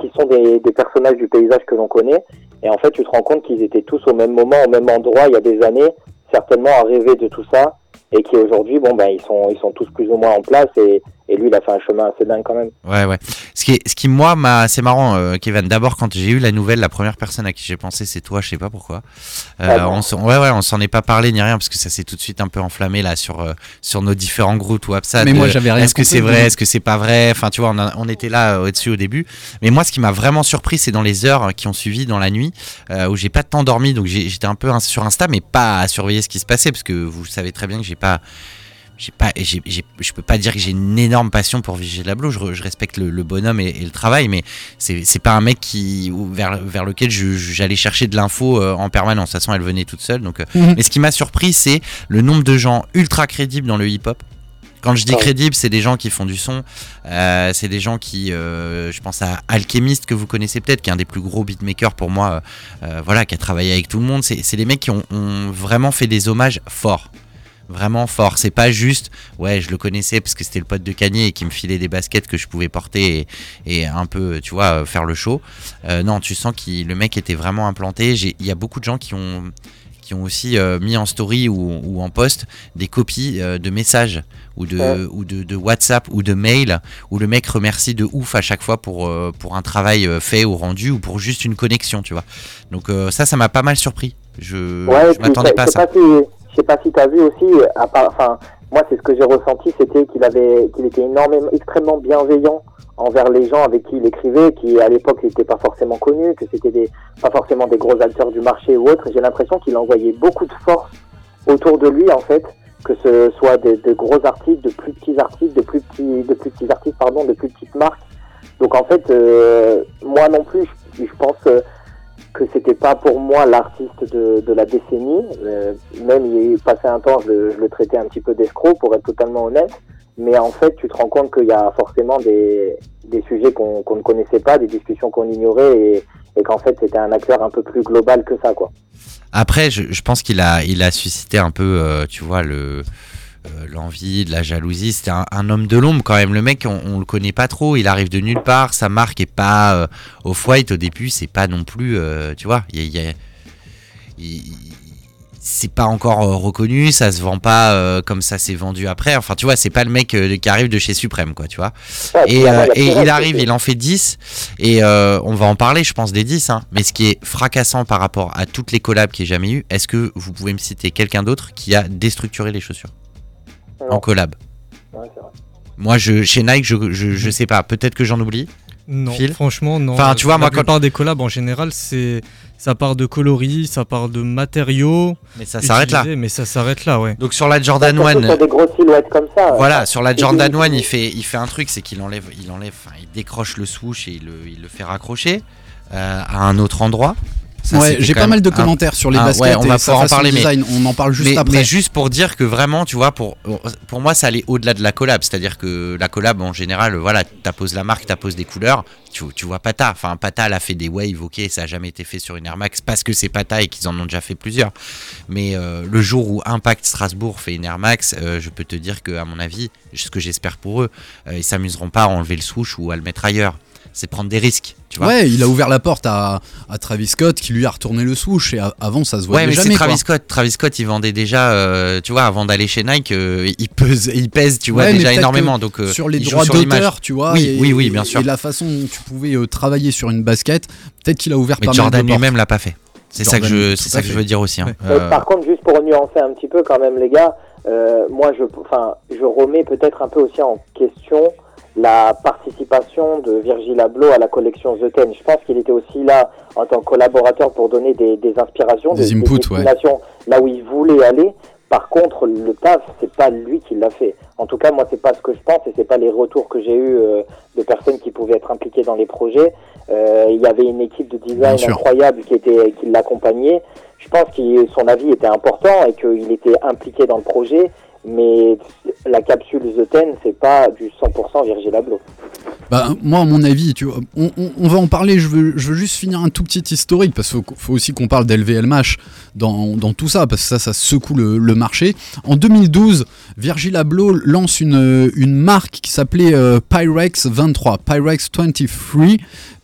qui sont des, des personnages du paysage que l'on connaît. Et en fait, tu te rends compte qu'ils étaient tous au même moment, au même endroit, il y a des années, certainement à rêver de tout ça, et qui aujourd'hui, bon ben, ils sont, ils sont tous plus ou moins en place. Et, et lui, il a fait un chemin assez dingue quand même. Ouais, ouais. Ce qui, est- ce qui moi, m'a, c'est marrant, euh, Kevin. D'abord, quand j'ai eu la nouvelle, la première personne à qui j'ai pensé, c'est toi. Je sais pas pourquoi. Euh, Ah bon on s'en, ouais, ouais, on s'en est pas parlé ni rien parce que ça s'est tout de suite un peu enflammé là sur euh, sur nos différents groupes WhatsApp. Mais moi, j'avais rien Est-ce que c'est vrai. Est-ce que c'est pas vrai? Enfin, tu vois, on, a- on était là euh, au-dessus au début. Mais moi, ce qui m'a vraiment surpris, c'est dans les heures qui ont suivi dans la nuit euh, où j'ai pas tant dormi, donc j'étais un peu sur Insta, mais pas à surveiller ce qui se passait parce que vous savez très bien que j'ai pas j'ai pas, j'ai, j'ai- je peux pas dire que j'ai une énorme passion pour Vigée Lablo. Je, re- je respecte le, le bonhomme et, et le travail, mais c'est, c'est pas un mec qui, ou vers, vers lequel je- j'allais chercher de l'info euh, en permanence. De toute façon, elle venait toute seule. Donc, euh, Mhm. mais ce qui m'a surpris, c'est le nombre de gens ultra crédibles dans le hip-hop. Quand je dis Ouais. crédible, c'est des gens qui font du son, euh, c'est des gens qui, euh, je pense à Alchemist que vous connaissez peut-être, qui est un des plus gros beatmakers pour moi, euh, voilà, qui a travaillé avec tout le monde. C'est, c'est des mecs qui ont, ont vraiment fait des hommages forts vraiment fort. C'est pas juste, ouais, je le connaissais parce que c'était le pote de Kanye et qui me filait des baskets que je pouvais porter et, et un peu, tu vois, euh, faire le show. Euh, non, tu sens que le mec était vraiment implanté. Il y a beaucoup de gens qui ont qui ont aussi euh, mis en story ou, ou en post des copies euh, de messages ou de, Ouais. ou de, de WhatsApp ou de mail où le mec remercie de ouf à chaque fois pour, euh, pour un travail fait ou rendu ou pour juste une connexion, tu vois. Donc ça, ça m'a pas mal surpris. Je, Ouais, je m'attendais pas à ça. pas si, je sais pas si tu as vu aussi, part, enfin, moi c'est ce que j'ai ressenti, c'était qu'il avait, qu'il était énormément, extrêmement bienveillant envers les gens avec qui il écrivait, qui à l'époque n'étaient pas forcément connus, que c'était des, pas forcément des gros acteurs du marché ou autre. J'ai l'impression qu'il envoyait beaucoup de force autour de lui en fait, que ce soit des, de gros artistes, de plus petits artistes, de plus petits, de plus petits artistes pardon, de plus petites marques. Donc en fait, euh, moi non plus, je, je pense que que c'était pas pour moi l'artiste de, de la décennie. Euh, même il passé un temps, je, le- traitais un petit peu d'escroc pour être totalement honnête. Mais en fait, tu te rends compte qu'il y a forcément des, des sujets qu'on qu'on ne connaissait pas, des discussions qu'on ignorait et, qu'en fait c'était un acteur un peu plus global que ça, quoi. Après, je, je pense qu'il a, il a suscité un peu, euh, tu vois, le euh, l'envie, de la jalousie. C'était un, un homme de l'ombre quand même. Le mec, on, on le connaît pas trop. Il arrive de nulle part. Sa marque est pas euh, off-white au début. C'est pas non plus, euh, tu vois. Il y a- il y a- il- c'est pas encore euh, reconnu, ça se vend pas comme ça s'est vendu après. Enfin, tu vois, c'est pas le mec qui arrive de chez Suprême, quoi, tu vois. Et, il a et arrive, il en fait 10. Et on va en parler, je pense, des 10. Hein. Mais ce qui est fracassant par rapport à toutes les collabs qu'il y ait jamais eu, est-ce que vous pouvez me citer quelqu'un d'autre qui a déstructuré les chaussures? En collab Ouais, c'est vrai. Moi, je, chez Nike, je, je, je sais pas. Peut-être que j'en oublie. Non, Phil franchement, non. Enfin, tu vois, la moi, quand- plupart des collabs en général, c'est ça part de coloris, ça part de matériaux. Mais ça s'arrête là. Mais ça s'arrête là, ouais. Donc sur la Jordan Surtout 1, sur des grosses silhouettes comme ça. Voilà, sur la Jordan puis- 1, il fait, il fait un truc, c'est qu'il enlève, il enlève, enfin, il décroche le swoosh et il le, il le fait raccrocher euh, à un autre endroit. Ouais, j'ai pas mal de un- commentaires sur les Ah, baskets ouais, on et va sa pouvoir en parler, de mais- design. On en parle juste mais, après. mais juste pour dire que vraiment, tu vois, pour, pour moi, ça allait au-delà de la collab. C'est-à-dire que la collab, en général, voilà, t'apposes la marque, t'apposes des couleurs, tu, tu vois Pata. Enfin, Pata, elle a fait des waves, ok, ça a jamais été fait sur une Air Max parce que c'est Pata et qu'ils en ont déjà fait plusieurs. Mais euh, le jour où Impact Strasbourg fait une Air Max, euh, je peux te dire que, à mon avis, ce que j'espère pour eux, euh, ils s'amuseront pas à enlever le swoosh ou à le mettre ailleurs. C'est prendre des risques, tu vois. Ouais, il a ouvert la porte à, à Travis Scott qui lui a retourné le swoosh et a- avant ça se voyait Ouais, mais c'est. Travis quoi. Scott. Travis Scott, il vendait déjà, euh, tu vois, avant d'aller chez Nike, euh, il pèse, il pèse, tu vois, Ouais, déjà énormément. Donc euh, sur les droits d'auteur, tu vois, Oui, et, oui, oui, bien sûr. et la façon dont tu pouvais euh, travailler sur une basket, peut-être qu'il a ouvert Mais pas Jordan lui-même l'a pas fait. C'est ça que je, c'est ça que fait. je veux dire aussi. hein. Ouais. Euh, par contre, juste pour nuancer un petit peu quand même, les gars, euh, moi, je, enfin, je remets peut-être un peu aussi en question la participation de Virgil Abloh à la collection The Ten. Je pense qu'il était aussi là en tant que collaborateur pour donner des, des inspirations, Des inputs, ouais. là où il voulait aller. Par contre, le taf, c'est pas lui qui l'a fait. En tout cas, moi, c'est pas ce que je pense et c'est pas les retours que j'ai eu euh, de personnes qui pouvaient être impliquées dans les projets. Euh, il y avait une équipe de design incroyable qui était qui l'accompagnait. Je pense que son avis était important et qu'il était impliqué dans le projet, mais la capsule The Ten, c'est pas du 100% Virgil Abloh. Bah, moi, à mon avis, tu vois, on, va en parler. Je veux, je veux juste finir un tout petit historique parce qu'il faut, aussi qu'on parle d'LVMH dans, dans tout ça parce que ça, ça secoue le, le marché. En 2012, Virgil Abloh lance une, une marque qui s'appelait euh, Pyrex 23, Pyrex 23.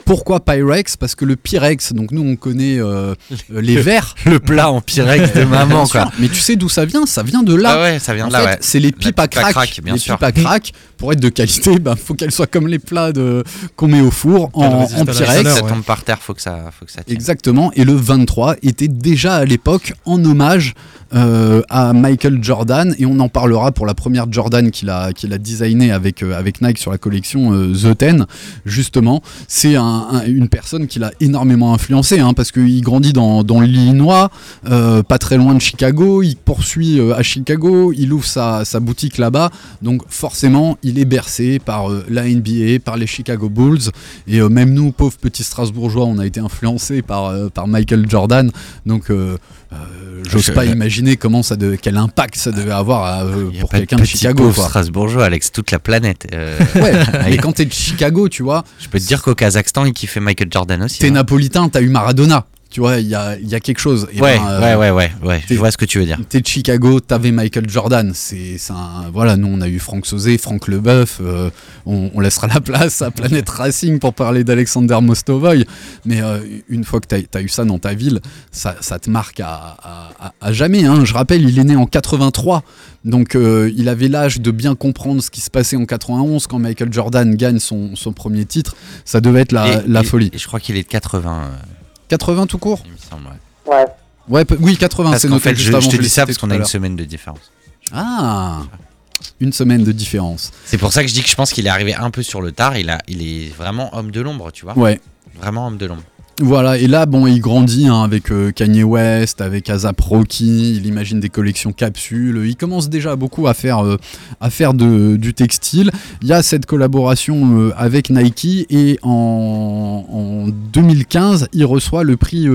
Pourquoi Pyrex Parce que le Pyrex, donc nous on connaît euh, euh, les verres. le plat en Pyrex de maman, quoi. Mais tu sais d'où ça vient? Ça vient de là. Ah ouais, ça vient En de là, fait, ouais. c'est les pipes à crack. crack, bien les sûr. pipes à crack, pour être de qualité, bah, faut qu'elles soient comme les plats de, qu'on met au four en, Pyrex. Ça tombe par terre, faut que ça, faut que ça tienne. Exactement. Et le 23 était déjà à l'époque en hommage euh, à Michael Jordan. Et on en parlera pour la première Jordan qu'il a, qu'il a designé avec, euh, avec Nike sur la collection euh, The Ten. Justement, c'est un- un- une personne qui l'a énormément influencé hein, parce qu'il grandit dans, dans l'Illinois, pas très loin de Chicago. Il poursuit à Chicago. Il ouvre sa, sa boutique là-bas. Donc forcément, il est bercé par la NBA, par les Chicago Bulls. Et même nous, pauvres petits Strasbourgeois, on a été influencés par, par Michael Jordan. Donc, euh, j'ose pas imaginer comment ça devait- quel impact ça devait avoir euh, pour de quelqu'un de Chicago. quoi. Strasbourgeois, Alex, toute la planète. euh, Ouais, mais quand t'es de Chicago, tu vois, Je peux te dire qu'au Kazakhstan, il kiffait Michael Jordan aussi. t'es hein. napolitain, t'as eu Maradona. Tu vois, il y a, il y a quelque chose. Et Ouais, ben, euh, ouais, ouais, ouais, ouais. Je vois ce que tu veux dire. T'es de Chicago, t'avais Michael Jordan. C'est un. Voilà, nous on a eu Franck Sauzé, Franck Leboeuf. euh, on, on laissera la place à Planète Racing pour parler d'Alexander Mostovoy. Mais euh, une fois que t'as as eu ça dans ta ville, ça, ça te marque à, à- à- jamais. hein. Je rappelle, il est né en 83. Donc euh, il avait l'âge de bien comprendre ce qui se passait en 91 quand Michael Jordan gagne son, son premier titre. Ça devait être la, Et- la et- folie. et je crois qu'il est de 80, euh, 80 tout court il me semble. ouais. Ouais. Ouais, oui, 80, Parce c'est fait, juste je, je te dis ça parce qu'on a une semaine de différence. Ah Une semaine de différence. C'est pour ça que je dis que je pense qu'il est arrivé un peu sur le tard. Il, a, il est vraiment homme de l'ombre, tu vois. Ouais. Vraiment homme de l'ombre. Voilà, et là, bon, il grandit hein, avec euh, Kanye West, avec ASAP Rocky, il imagine des collections capsules, il commence déjà beaucoup à faire, euh, du textile. Il y a cette collaboration euh, avec Nike, et en, en 2015, il reçoit le prix,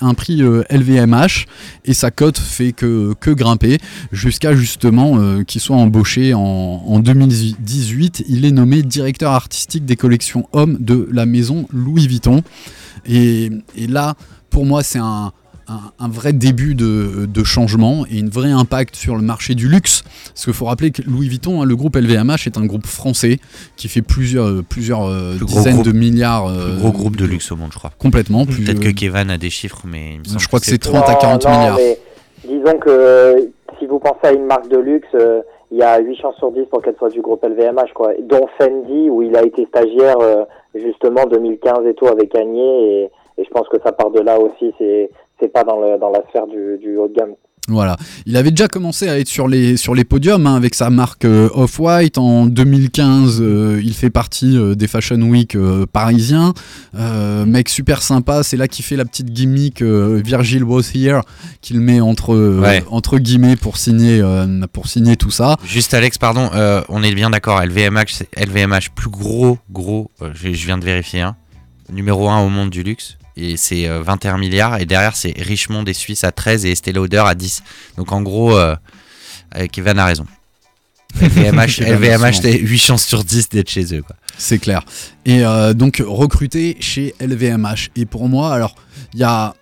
un prix LVMH, et sa cote fait que, grimper, jusqu'à justement qu'il soit embauché en 2018. Il est nommé directeur artistique des collections hommes de la maison Louis Vuitton. Et, et là, pour moi, c'est un, un, un vrai début de, de changement et un vrai impact sur le marché du luxe. Parce qu'il faut rappeler que Louis Vuitton, hein, le groupe LVMH, est un groupe français qui fait plusieurs, plusieurs euh, Plus gros dizaines groupe- de milliards. euh, Plus gros groupe de luxe au monde, je crois. Complètement. Peut-être que euh, Kevin a des chiffres, mais il me semble je crois que c'est peu. 30 à 40 non, milliards. mais disons que euh, si vous pensez à une marque de luxe, euh, il y a 8 chances sur 10 pour qu'elle soit du groupe LVMH, quoi. Dont Fendi, où il a été stagiaire euh, justement 2015 et tout avec Kanye, et, et je pense que ça part de là aussi. C'est c'est pas dans, le, dans la sphère du, du haut de gamme. Voilà. Il avait déjà commencé à être sur les, sur les podiums hein, avec sa marque euh, Off-White. En 2015, euh, il fait partie euh, des Fashion Week parisiens. Mec super sympa. C'est là qu'il fait la petite gimmick Virgil was here qu'il met entre, Ouais. entre guillemets pour signer, pour signer tout ça. Juste Alex, pardon, on est bien d'accord. LVMH, LVMH plus gros, gros. je, je viens de vérifier. Hein, numéro 1 au monde du luxe. Et c'est euh, 21 milliards. Et derrière, c'est Richemont des Suisses à 13 et Estée Lauder à 10. Donc en gros, euh, euh, Kevin a raison. LVMH, LVMH raison. c'est 8 chances sur 10 d'être chez eux. Quoi. C'est clair. Et euh, donc recruté chez LVMH. Et pour moi, alors, il y a,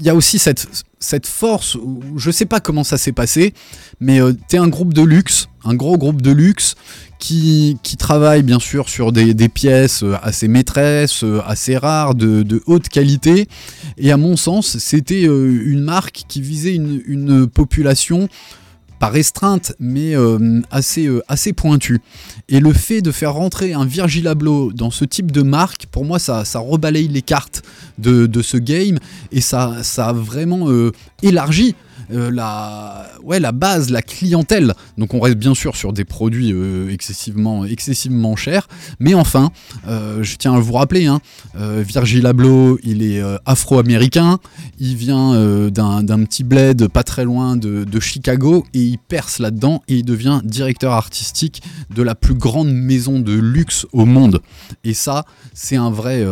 y a aussi cette, cette force, je sais pas comment ça s'est passé, mais euh, t'es un groupe de luxe, un gros groupe de luxe, qui, travaille bien sûr sur des, pièces euh, assez maîtresses, euh, assez rares, de, haute qualité. Et à mon sens, c'était euh, une marque qui visait une population pas restreinte, mais euh, assez, euh, assez pointue. Et le fait de faire rentrer un Virgil Abloh dans ce type de marque, pour moi, ça, ça rebalaye les cartes de, ce game et ça, ça a vraiment euh, élargi. Euh, la, ouais, la base, la clientèle. Donc on reste bien sûr sur des produits euh, excessivement, excessivement chers. Mais enfin, euh, je tiens à vous rappeler, hein, Virgil Abloh, il est afro-américain. Il vient d'un petit bled pas très loin de, Chicago et il perce là-dedans et il devient directeur artistique de la plus grande maison de luxe au monde. Et ça, c'est un vrai,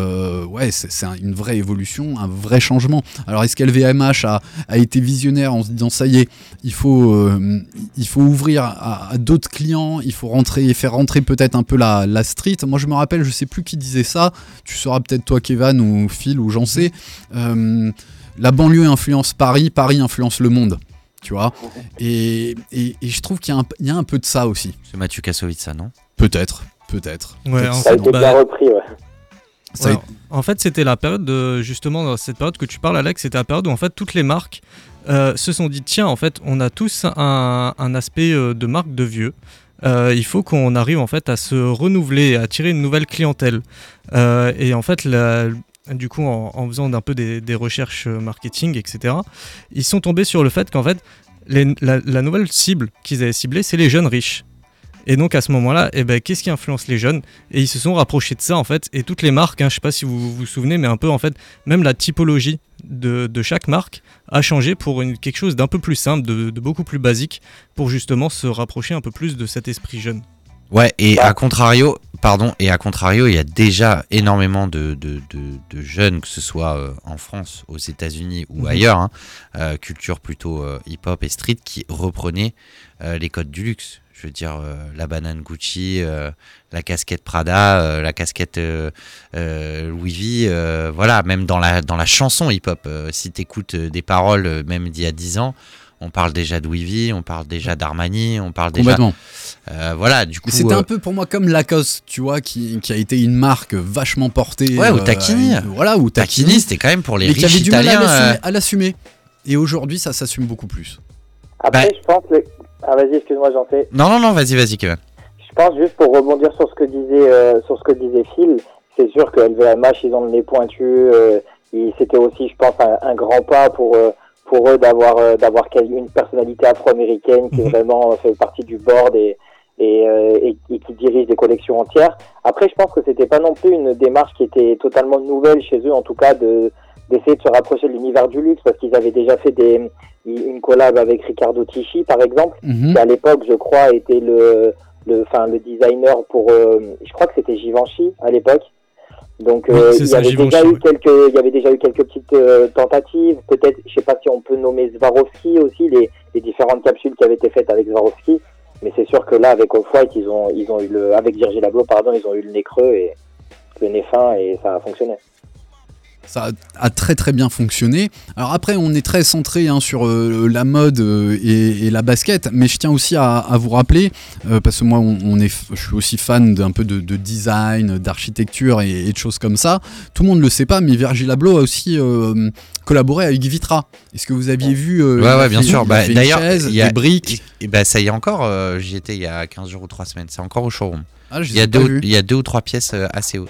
ouais, c'est c'est un- une vraie évolution, un vrai changement. Alors est-ce qu'LVMH a, a été visionnaire en se disant ça y est, il faut, euh, il faut ouvrir à, à d'autres clients, il faut rentrer, faire rentrer peut-être un peu la, la street. Moi je me rappelle, je sais plus qui disait ça. Tu sauras peut-être toi, Kevin ou Phil ou j'en sais. Euh, la banlieue influence Paris, Paris influence le monde. Tu vois et, et- et je trouve qu'il y, a un- il y a un peu de ça aussi. C'est Mathieu Kassovitz, ça, non? Peut-être, peut-être. Ouais, Peut-être en Ça a fait, été bah, bien repris, ouais. ça en fait, c'était la période de justement dans cette période que tu parles, Alex, c'était la période où en fait toutes les marques euh, se sont dit tiens, en fait, on a tous un, aspect euh, de marque de vieux. Euh, il faut qu'on arrive en fait à se renouveler, à attirer une nouvelle clientèle. Et en fait, du coup, en, faisant un peu des, recherches marketing, etc., ils sont tombés sur le fait qu'en fait, la, la nouvelle cible qu'ils avaient ciblée, c'est les jeunes riches. Et donc à ce moment-là, eh ben, qu'est-ce qui influence les jeunes? Et ils se sont rapprochés de ça en fait. Et toutes les marques, hein, je sais pas si vous vous souvenez, mais un peu en fait, même la typologie de, de chaque marque a changé pour une- quelque chose d'un peu plus simple, de, de beaucoup plus basique, pour justement se rapprocher un peu plus de cet esprit jeune. Ouais, et à contrario, pardon, et à contrario, il y a déjà énormément de, de, de- de jeunes, que ce soit euh, en France, aux États-Unis ou Mhm. ailleurs, hein, euh, culture plutôt euh, hip-hop et street, qui reprenaient euh, les codes du luxe. Je veux dire, euh, la banane Gucci, euh, la casquette Prada, euh, la casquette euh, euh, Louis V, euh, voilà, même dans la, dans la chanson hip-hop, euh, si tu écoutes des paroles, euh, même d'il y a 10 ans, on parle déjà de Louis on parle déjà d'Armani, on parle déjà. Complètement. Euh, voilà, du coup. C'était euh, un peu pour moi comme Lacoste, tu vois, qui, qui a été une marque vachement portée. Ouais, ou euh, Taquini. Voilà, ou Taquini. Taquini, c'était quand même pour les mais qui riches avait du mal à italiens. l'assumer- euh, à l'assumer. Et aujourd'hui, ça s'assume beaucoup plus. Après, Bah. je pense. que- Ah, vas-y, excuse-moi, j'en fais. Non, non, non, vas-y, vas-y, Kevin. Je pense juste pour rebondir sur ce que disait euh, sur ce que disait Phil, c'est sûr que LVMH ils ont le nez pointu. euh, c'était aussi, je pense, un, un grand pas pour euh, pour eux d'avoir euh, d'avoir une personnalité afro-américaine qui Mhm. vraiment fait partie du board et et, euh, et, et qui dirige des collections entières. Après, je pense que c'était pas non plus une démarche qui était totalement nouvelle chez eux, en tout cas de d'essayer de se rapprocher de l'univers du luxe, parce qu'ils avaient déjà fait des une collab avec Ricardo Tisci, par exemple, Mhm. qui à l'époque, je crois, était le le enfin le designer pour euh, je crois que c'était Givenchy à l'époque. Donc Oui, euh, il y ça, avait Givenchy, déjà eu quelques il y avait déjà eu quelques petites euh, tentatives, peut-être je sais pas si on peut nommer Swarovski aussi les, les différentes capsules qui avaient été faites avec Swarovski, mais c'est sûr que là avec Off-White, ils ont ils ont eu le avec Virgil Abloh pardon, ils ont eu le nez creux et le nez fin et ça a fonctionné. Ça a, très très bien fonctionné. Alors après, on est très centré hein, sur euh, la mode euh, et, et la basket, mais je tiens aussi à, à vous rappeler, euh, parce que moi, on, on est, f- je suis aussi fan d'un peu de, de design, d'architecture et, et de choses comme ça. Tout le monde ne le sait pas, mais Virgil Abloh a aussi collaboré avec Vitra. Est-ce que vous aviez vu Ouais, ouais, bien fait- sûr. Bah, D'ailleurs, chaise, il y a- des briques. Et bah, ça y est encore, j'y étais il y a 15 jours ou 3 semaines. C'est encore au showroom. Ah, Il y, a deux, il y a deux ou trois pièces assez hautes.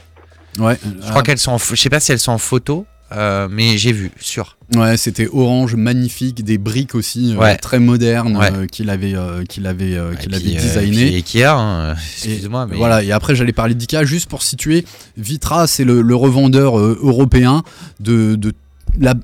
Ouais, Je crois qu'elles sont en, je sais pas si elles sont en photo, euh, mais j'ai vu, sûr. Ouais, c'était orange, magnifique, des briques aussi euh, très modernes Ouais. euh, qu'il avait, qu'il avait, Et qu'il avait designé. Ikea, hein, Et excuse-moi, mais Voilà, et après j'allais parler d'IKEA juste pour situer. Vitra, c'est le, le revendeur européen de, de la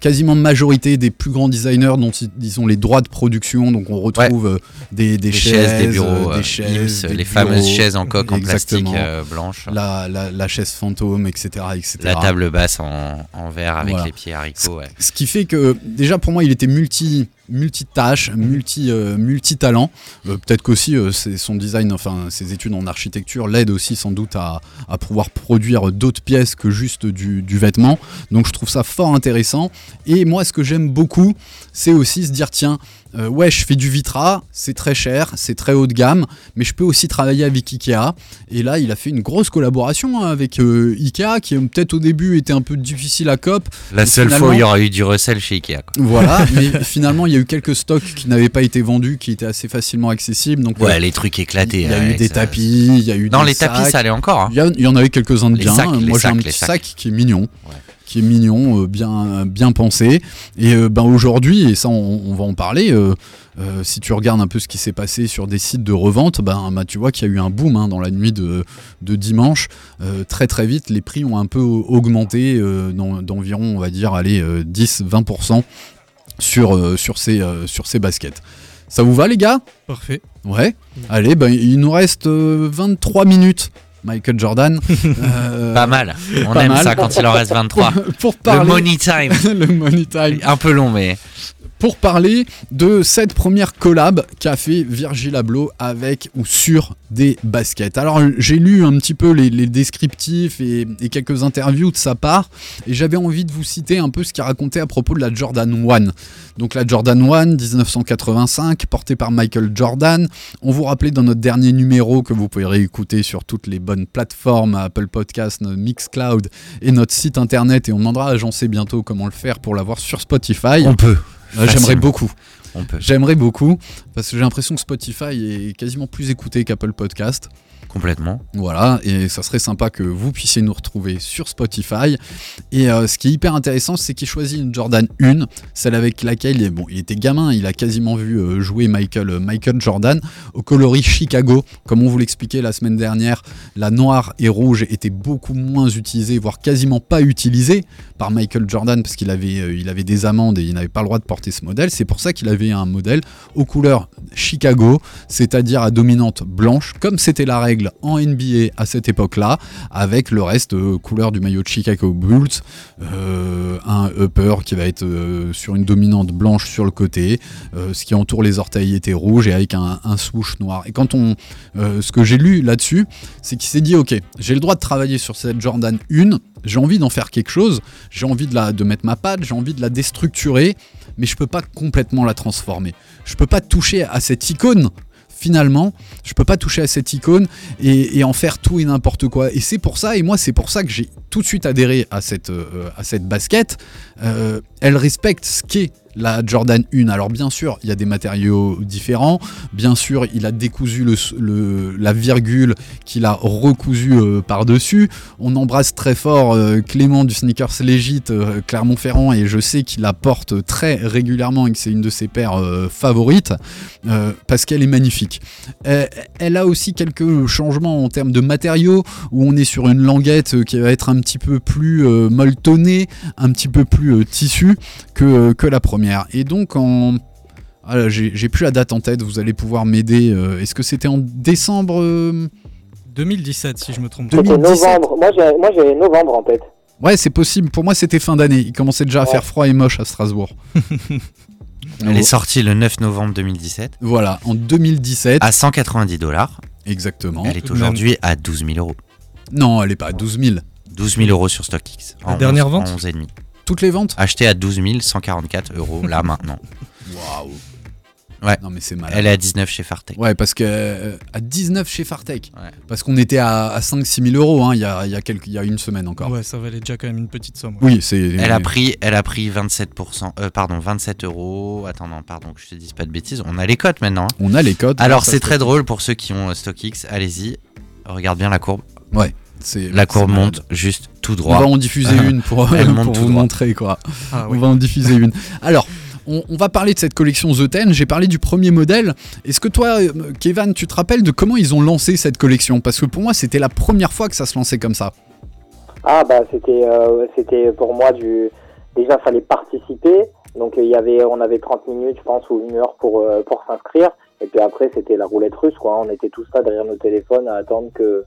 quasiment majorité des plus grands designers dont ils, ont les droits de production. Donc on retrouve euh, des, des des chaises, chaises, des bureaux, euh, euh, des chaises, Ims, des les fameuses chaises en coque en plastique euh, blanche, La, la, la chaise fantôme, etc. etc. la table basse en, en verre avec Voilà. les pieds haricots. Ouais. Ce qui fait que déjà pour moi il était multi multitâche, multi euh, multitalent. Euh, Peut-être qu'aussi euh, son design, enfin ses études en architecture l'aident aussi sans doute à, à pouvoir produire d'autres pièces que juste du, du vêtement. Donc je trouve ça fort intéressant. Et moi ce que j'aime beaucoup, c'est aussi se dire tiens euh, ouais je fais du Vitra, c'est très cher, c'est très haut de gamme, mais je peux aussi travailler avec Ikea. Et là il a fait une grosse collaboration hein, avec euh, Ikea qui euh, peut-être au début était un peu difficile à cop. La seule fois où il y aurait eu du Russell chez Ikea. Quoi. voilà, mais finalement, il y a eu quelques stocks qui n'avaient pas été vendus, qui étaient assez facilement accessibles. Donc, Ouais, voilà. les trucs éclatés. il y a eu des ça- tapis, il y a eu Non, des les tapis, ça allait encore. hein. Il y, a- il y en avait quelques-uns de Les bien. sacs, les Moi, j'ai un petit sac qui est mignon. Ouais. Qui est mignon, euh, bien, bien pensé. Et euh, ben, aujourd'hui, et ça, on, on va en parler. euh, si tu regardes un peu ce qui s'est passé sur des sites de revente, ben, ben, tu vois qu'il y a eu un boom hein, dans la nuit de, de dimanche. Très très vite, les prix ont un peu augmenté d'en- d'environ, on va dire, allez, euh, 10-20% sur, sur, ces, sur ces baskets. Ça vous va les gars? Parfait. Ouais. Allez, ben, il nous reste euh, 23 minutes. Michael Jordan. Euh, Pas mal. On pas aime mal. ça quand il en reste 23. Pour Le parler, money time. le money time. Un peu long, mais Pour parler de cette première collab qu'a fait Virgil Abloh avec ou sur des baskets. Alors j'ai lu un petit peu les, descriptifs et, quelques interviews de sa part et j'avais envie de vous citer un peu ce qu'il racontait à propos de la Jordan 1. Donc la Jordan 1 1985 portée par Michael Jordan. On vous rappelait dans notre dernier numéro que vous pouvez réécouter sur toutes les bonnes plateformes Apple Podcast, Mixcloud et notre site internet et on demandera à agencer bientôt comment le faire pour l'avoir sur Spotify. on peut. Euh, J'aimerais beaucoup. J'aimerais beaucoup parce que j'ai l'impression que Spotify est quasiment plus écouté qu'Apple Podcast. Complètement. Voilà, et ça serait sympa que vous puissiez nous retrouver sur Spotify. Et euh, ce qui est hyper intéressant, c'est qu'il choisit une Jordan 1, celle avec laquelle il, bon, il était gamin, il a quasiment vu euh, jouer Michael, euh, Michael Jordan au coloris Chicago. Comme on vous l'expliquait la semaine dernière, la noire et rouge était beaucoup moins utilisée, voire quasiment pas utilisée par Michael Jordan parce qu'il avait, avait des amendes et il n'avait pas le droit de porter ce modèle. C'est pour ça qu'il avait un modèle aux couleurs Chicago, c'est-à-dire à dominante blanche, comme c'était la règle en NBA à cette époque-là, avec le reste euh, couleur du maillot de Chicago Bulls, euh, un upper qui va être euh, sur une dominante blanche sur le côté, ce qui entoure les orteils était rouge et avec un, un noir. Et quand on, ce que j'ai lu là-dessus, c'est qu'il s'est dit ok, j'ai le droit de travailler sur cette Jordan 1, j'ai envie d'en faire quelque chose, j'ai envie de, la, de mettre ma patte, j'ai envie de la déstructurer, mais je peux pas complètement la transformer. Je peux pas toucher à cette icône. Finalement, je peux pas toucher à cette icône et, en faire tout et n'importe quoi. Et c'est pour ça, et moi c'est pour ça que j'ai tout de suite adhéré à cette, euh, basket. Euh, elle respecte ce qu'est la Jordan 1. Alors bien sûr, il y a des matériaux différents. Bien sûr, il a décousu le, la virgule qu'il a recousu euh, par-dessus. On embrasse très fort euh, Clément du Sneakers Legit euh, Clermont-Ferrand et je sais qu'il la porte très régulièrement et que c'est une de ses paires favorites parce qu'elle est magnifique. Elle a aussi quelques changements en termes de matériaux où on est sur une languette qui va être un petit peu plus molletonnée, un petit peu plus tissu que, que la première. Et donc en... Ah j'ai plus la date en tête, vous allez pouvoir m'aider. euh, Est-ce que c'était en décembre euh 2017, si je me trompe pas. C'était 2017. novembre. Moi, j'ai, novembre en tête. Ouais, c'est possible. Pour moi, c'était fin d'année. Il commençait déjà à faire froid et moche à Strasbourg. Elle est sortie le 9 novembre 2017 Voilà, en 2017. à 190 dollars. Exactement. Elle est aujourd'hui à 12 000 euros. Non, elle est pas à 12 000. 12 000 euros sur StockX. La En dernière 11 vente en 11,5. Toutes les ventes Acheté à 12 144 euros là maintenant. Waouh. Ouais. Non, mais c'est malade. Elle est à 19 chez Fartech. Ouais, parce que euh, à 19 chez Fartech. Ouais. Parce qu'on était à, à 5-6 000 euros hein, il y, a, il y, a quelques- il y a une semaine encore. Ouais, ça valait déjà quand même une petite somme. ouais. Oui, c'est. Elle a pris, elle a pris 27%, euh, pardon, 27 euros. Attends, non, pardon, que je te dise pas de bêtises. On a les cotes maintenant. hein. On a les codes. Alors c'est très drôle pour ceux qui ont euh, StockX. Allez-y, regarde bien la courbe. Ouais. La courbe monte juste tout On droit. va en diffuser une pour, Elle pour monte tout vous droit. montrer quoi. Ah, On va en diffuser une. Alors, on, on va parler de cette collection The Ten. J'ai parlé du premier modèle. Est-ce que toi, euh, Kevin, tu te rappelles de comment ils ont lancé cette collection? Parce que pour moi, c'était la première fois que ça se lançait comme ça. Ah bah c'était euh, c'était pour moi du déjà fallait participer donc euh, il y avait on avait 30 minutes je pense ou une heure pour euh, pour s'inscrire et puis après c'était la roulette russe quoi on était tous là derrière nos téléphones à attendre que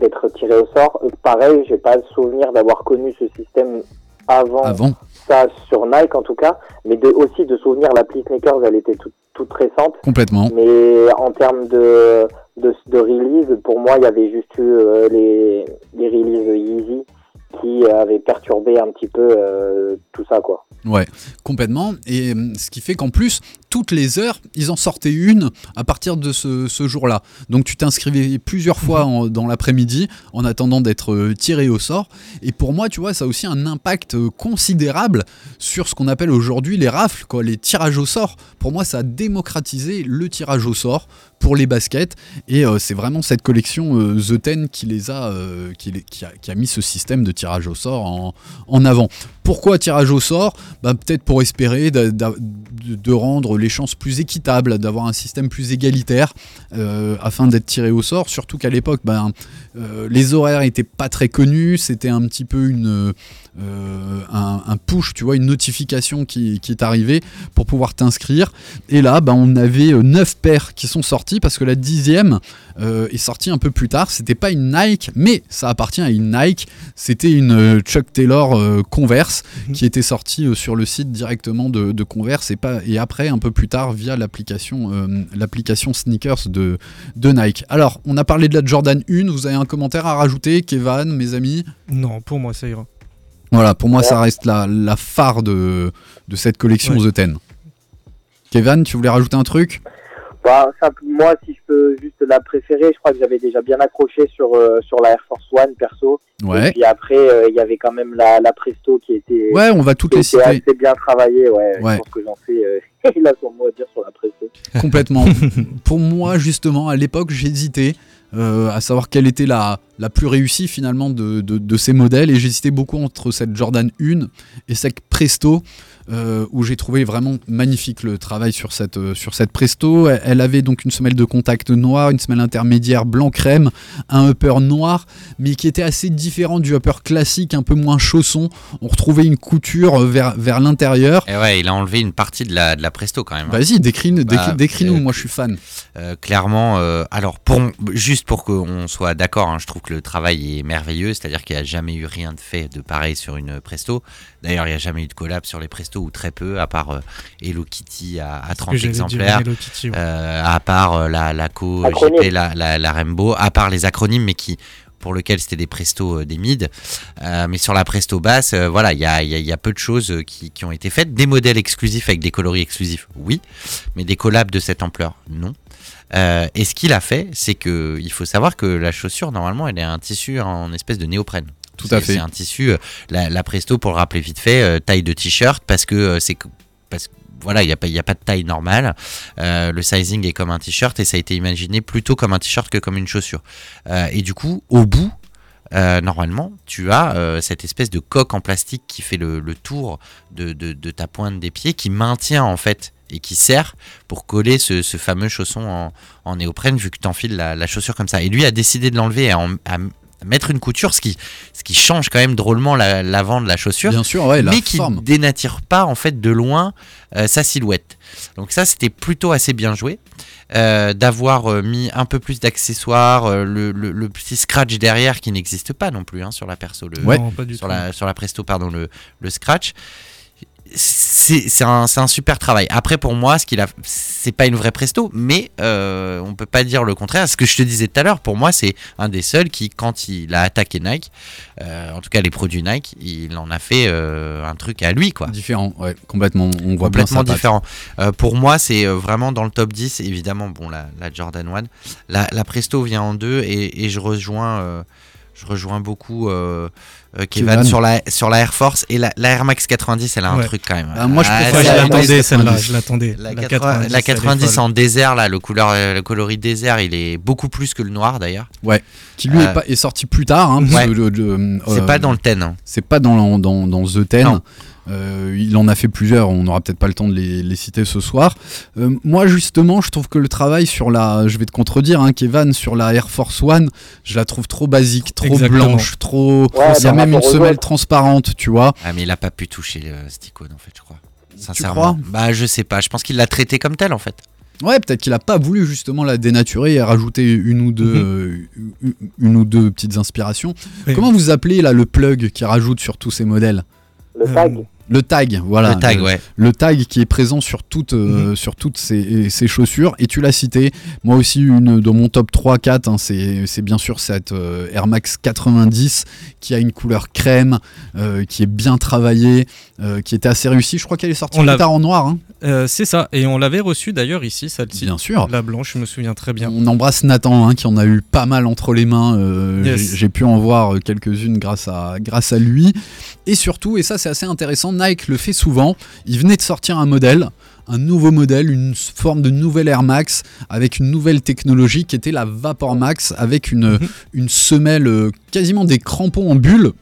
d'être tiré au sort pareil j'ai pas le souvenir d'avoir connu ce système avant, Avant. ça sur Nike en tout cas mais de aussi de souvenir l'appli Sneakers elle était toute toute récente Complètement. mais en termes de, de, de release, pour moi, il y avait juste eu euh, les, les releases Yeezy qui avaient perturbé un petit peu euh, tout ça, quoi. Ouais, complètement. Et euh, ce qui fait qu'en plus, toutes les heures, ils en sortaient une à partir de ce, ce jour-là. Donc tu t'inscrivais plusieurs fois en- dans l'après-midi en attendant d'être euh, tiré au sort. Et pour moi, tu vois, ça a aussi un impact considérable sur ce qu'on appelle aujourd'hui les rafles, quoi, les tirages au sort. Pour moi, ça a démocratisé le tirage au sort pour les baskets. Et euh, c'est vraiment cette collection euh, The Ten qui les a, euh, a, qui a mis ce système de tirage au sort en, avant. Pourquoi tirage au sort? Bah, Peut-être pour espérer de, rendre les chances plus équitables, d'avoir un système plus égalitaire afin d'être tiré au sort. Surtout qu'à l'époque, ben, euh, les horaires n'étaient pas très connus, c'était un petit peu une, euh, un, push, tu vois, une notification qui, est arrivée pour pouvoir t'inscrire. Et là, ben, on avait euh, 9 paires qui sont sorties parce que la dixième euh, est sortie un peu plus tard. C'était pas une Nike, mais ça appartient à une Nike. C'était une euh, Chuck Taylor euh, Converse qui était sortie euh, sur le site directement de, de Converse et, pas, et après un peu plus tard via l'application euh, l'application sneakers de, de Nike. Alors, on a parlé de la Jordan 1. Vous avez un commentaire à rajouter, Kevin, mes amis? Non, pour moi, ça ira. Voilà, pour moi, ça reste la, la phare de, de cette collection Ouais. The Ten. Kevin, tu voulais rajouter un truc? Bah, moi, si je peux juste la préférer, je crois que j'avais déjà bien accroché sur, euh, sur la Air Force One, perso. Et puis après, euh, il y avait quand même la, la Presto qui était, Ouais, on va toutes les citer. assez bien travaillée, ouais. Ouais. Je pense que j'en sais, euh, il a son mot à dire sur la Presto. Complètement. Pour moi, justement, à l'époque, j'hésitais euh, à savoir quelle était la, la plus réussie finalement de, de- de ces modèles et j'hésitais beaucoup entre cette Jordan 1 et cette Presto. Euh, où j'ai trouvé vraiment magnifique le travail sur cette, euh, sur cette Presto. Elle, elle avait donc une semelle de contact noire, une semelle intermédiaire blanc crème, un upper noir, mais qui était assez différent du upper classique, un peu moins chausson. On retrouvait une couture euh, vers, vers l'intérieur. Et ouais, il a enlevé une partie de la, de la Presto quand même. hein. Vas-y, décris-nous, Bah, décris- décris-nous, euh, moi je suis fan. Euh, clairement, euh, alors pour juste pour qu'on soit d'accord, hein, je trouve que le travail est merveilleux, c'est-à-dire qu'il n'y a jamais eu rien de fait de pareil sur une Presto. D'ailleurs, il n'y a jamais eu de collab sur les Presto ou très peu, à part euh, Hello Kitty à, à Ce que 30 j'allais dire, exemplaires, Hello Kitty, ouais. euh, à part euh, la, la Co. JP, la, la, la Rainbow, à part les acronymes, mais qui pour lequel c'était des Presto euh, des mid. Euh, mais sur la Presto basse, euh, voilà, il y a, il y a- y a peu de choses euh, qui, qui ont été faites. Des modèles exclusifs avec des coloris exclusifs, oui, mais des collabs de cette ampleur, non. Euh, et ce qu'il a fait, c'est que il faut savoir que la chaussure, normalement, elle est un tissu en espèce de néoprène. Tout à fait. C'est un tissu. euh, La, la Presto, pour le rappeler vite fait, euh, taille de t-shirt parce que c'est parce que voilà, il n'y a, a pas de taille normale. Euh, le sizing est comme un t-shirt et ça a été imaginé plutôt comme un t-shirt que comme une chaussure. Euh, et du coup, au bout, euh, normalement, tu as euh, cette espèce de coque en plastique qui fait le, le tour de, de- de ta pointe des pieds, qui maintient en fait et qui sert pour coller ce, ce fameux chausson en, en néoprène vu que tu enfiles la, la chaussure comme ça. Et lui a décidé de l'enlever et à, mettre une couture, ce qui, ce qui change quand même drôlement la- l'avant de la chaussure Bien sûr, ouais, la mais qui forme. dénature pas en fait de loin euh, sa silhouette. Donc ça c'était plutôt assez bien joué. Euh, d'avoir euh, mis un peu plus d'accessoires, euh, le, le- le petit scratch derrière qui n'existe pas non plus hein, sur la perso, le, Ouais. Non, pas du sur, la, sur la Presto, pardon, le, le scratch. C'est un, un super travail. Après, pour moi, ce qu'il a, c'est pas une vraie Presto, mais euh, on peut pas dire le contraire. Ce que je te disais tout à l'heure, pour moi, c'est un des seuls qui, quand il a attaqué Nike, euh, en tout cas les produits Nike, il en a fait euh, un truc à lui, quoi Différent, ouais, complètement. On voit complètement différent. Euh, pour moi, c'est vraiment dans le top 10, évidemment, bon, la, la Jordan 1. La, la Presto vient en deux et, et je rejoins. je rejoins beaucoup euh, euh, Kevin Kevin. sur la, sur la Air Force et la, la Air Max 90, elle a un Ouais. truc quand même. Ah, moi, je préfère Ouais, la je l'attendais celle-là, 90. je l'attendais. La, La 80 la elle est 90 folle. en désert, là, le, couleur, euh, le coloris désert, il est beaucoup plus que le noir d'ailleurs. Qui lui Euh, est, pas- est sorti plus tard. Hein, ouais. le- C'est euh, pas dans le ten. hein. C'est pas dans, dans, dans The Ten. Non. Euh, il en a fait plusieurs, on n'aura peut-être pas le temps de les, les citer ce soir. Euh, moi, justement, je trouve que le travail sur la. Je vais te contredire, hein, Kevin, sur la Air Force One, je la trouve trop basique, trop Exactement. blanche, trop. Ouais, il y a même une semelle autres. transparente, tu vois. Ah, mais il a pas pu toucher le Sticone en fait, je crois. Sincèrement. crois? Bah, je sais pas. Je pense qu'il l'a traité comme tel en fait. Ouais, peut-être qu'il a pas voulu justement la dénaturer et rajouter une ou deux, euh, une- une ou deux petites inspirations. Oui. Comment vous appelez là le plug qui rajoute sur tous ces modèles? Le Euh, tag. Le tag, voilà. le tag, ouais. le tag qui est présent sur toutes, euh, sur toutes ces, ces chaussures. Et tu l'as cité, moi aussi, une dans mon top 3-4, hein, c'est c'est bien sûr cette euh, Air Max 90 qui a une couleur crème, euh, qui est bien travaillée, qui était assez réussie. Je crois qu'elle est sortie plus tard en noir. hein. Euh, c'est ça, et on l'avait reçu d'ailleurs ici, celle-ci. Bien sûr. La blanche, je me souviens très bien. On embrasse Nathan hein, qui en a eu pas mal entre les mains. euh, Yes. j'ai- pu en voir euh, quelques-unes grâce à, grâce à lui. Et surtout, et ça c'est assez intéressant, Nike le fait souvent. Il venait de sortir un modèle, un nouveau modèle, une forme de nouvelle Air Max avec une nouvelle technologie qui était la Vapor Max avec une, Mhm. une semelle, quasiment des crampons en bulle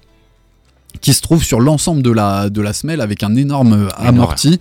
qui se trouve sur l'ensemble de la, de la semelle avec un énorme amorti.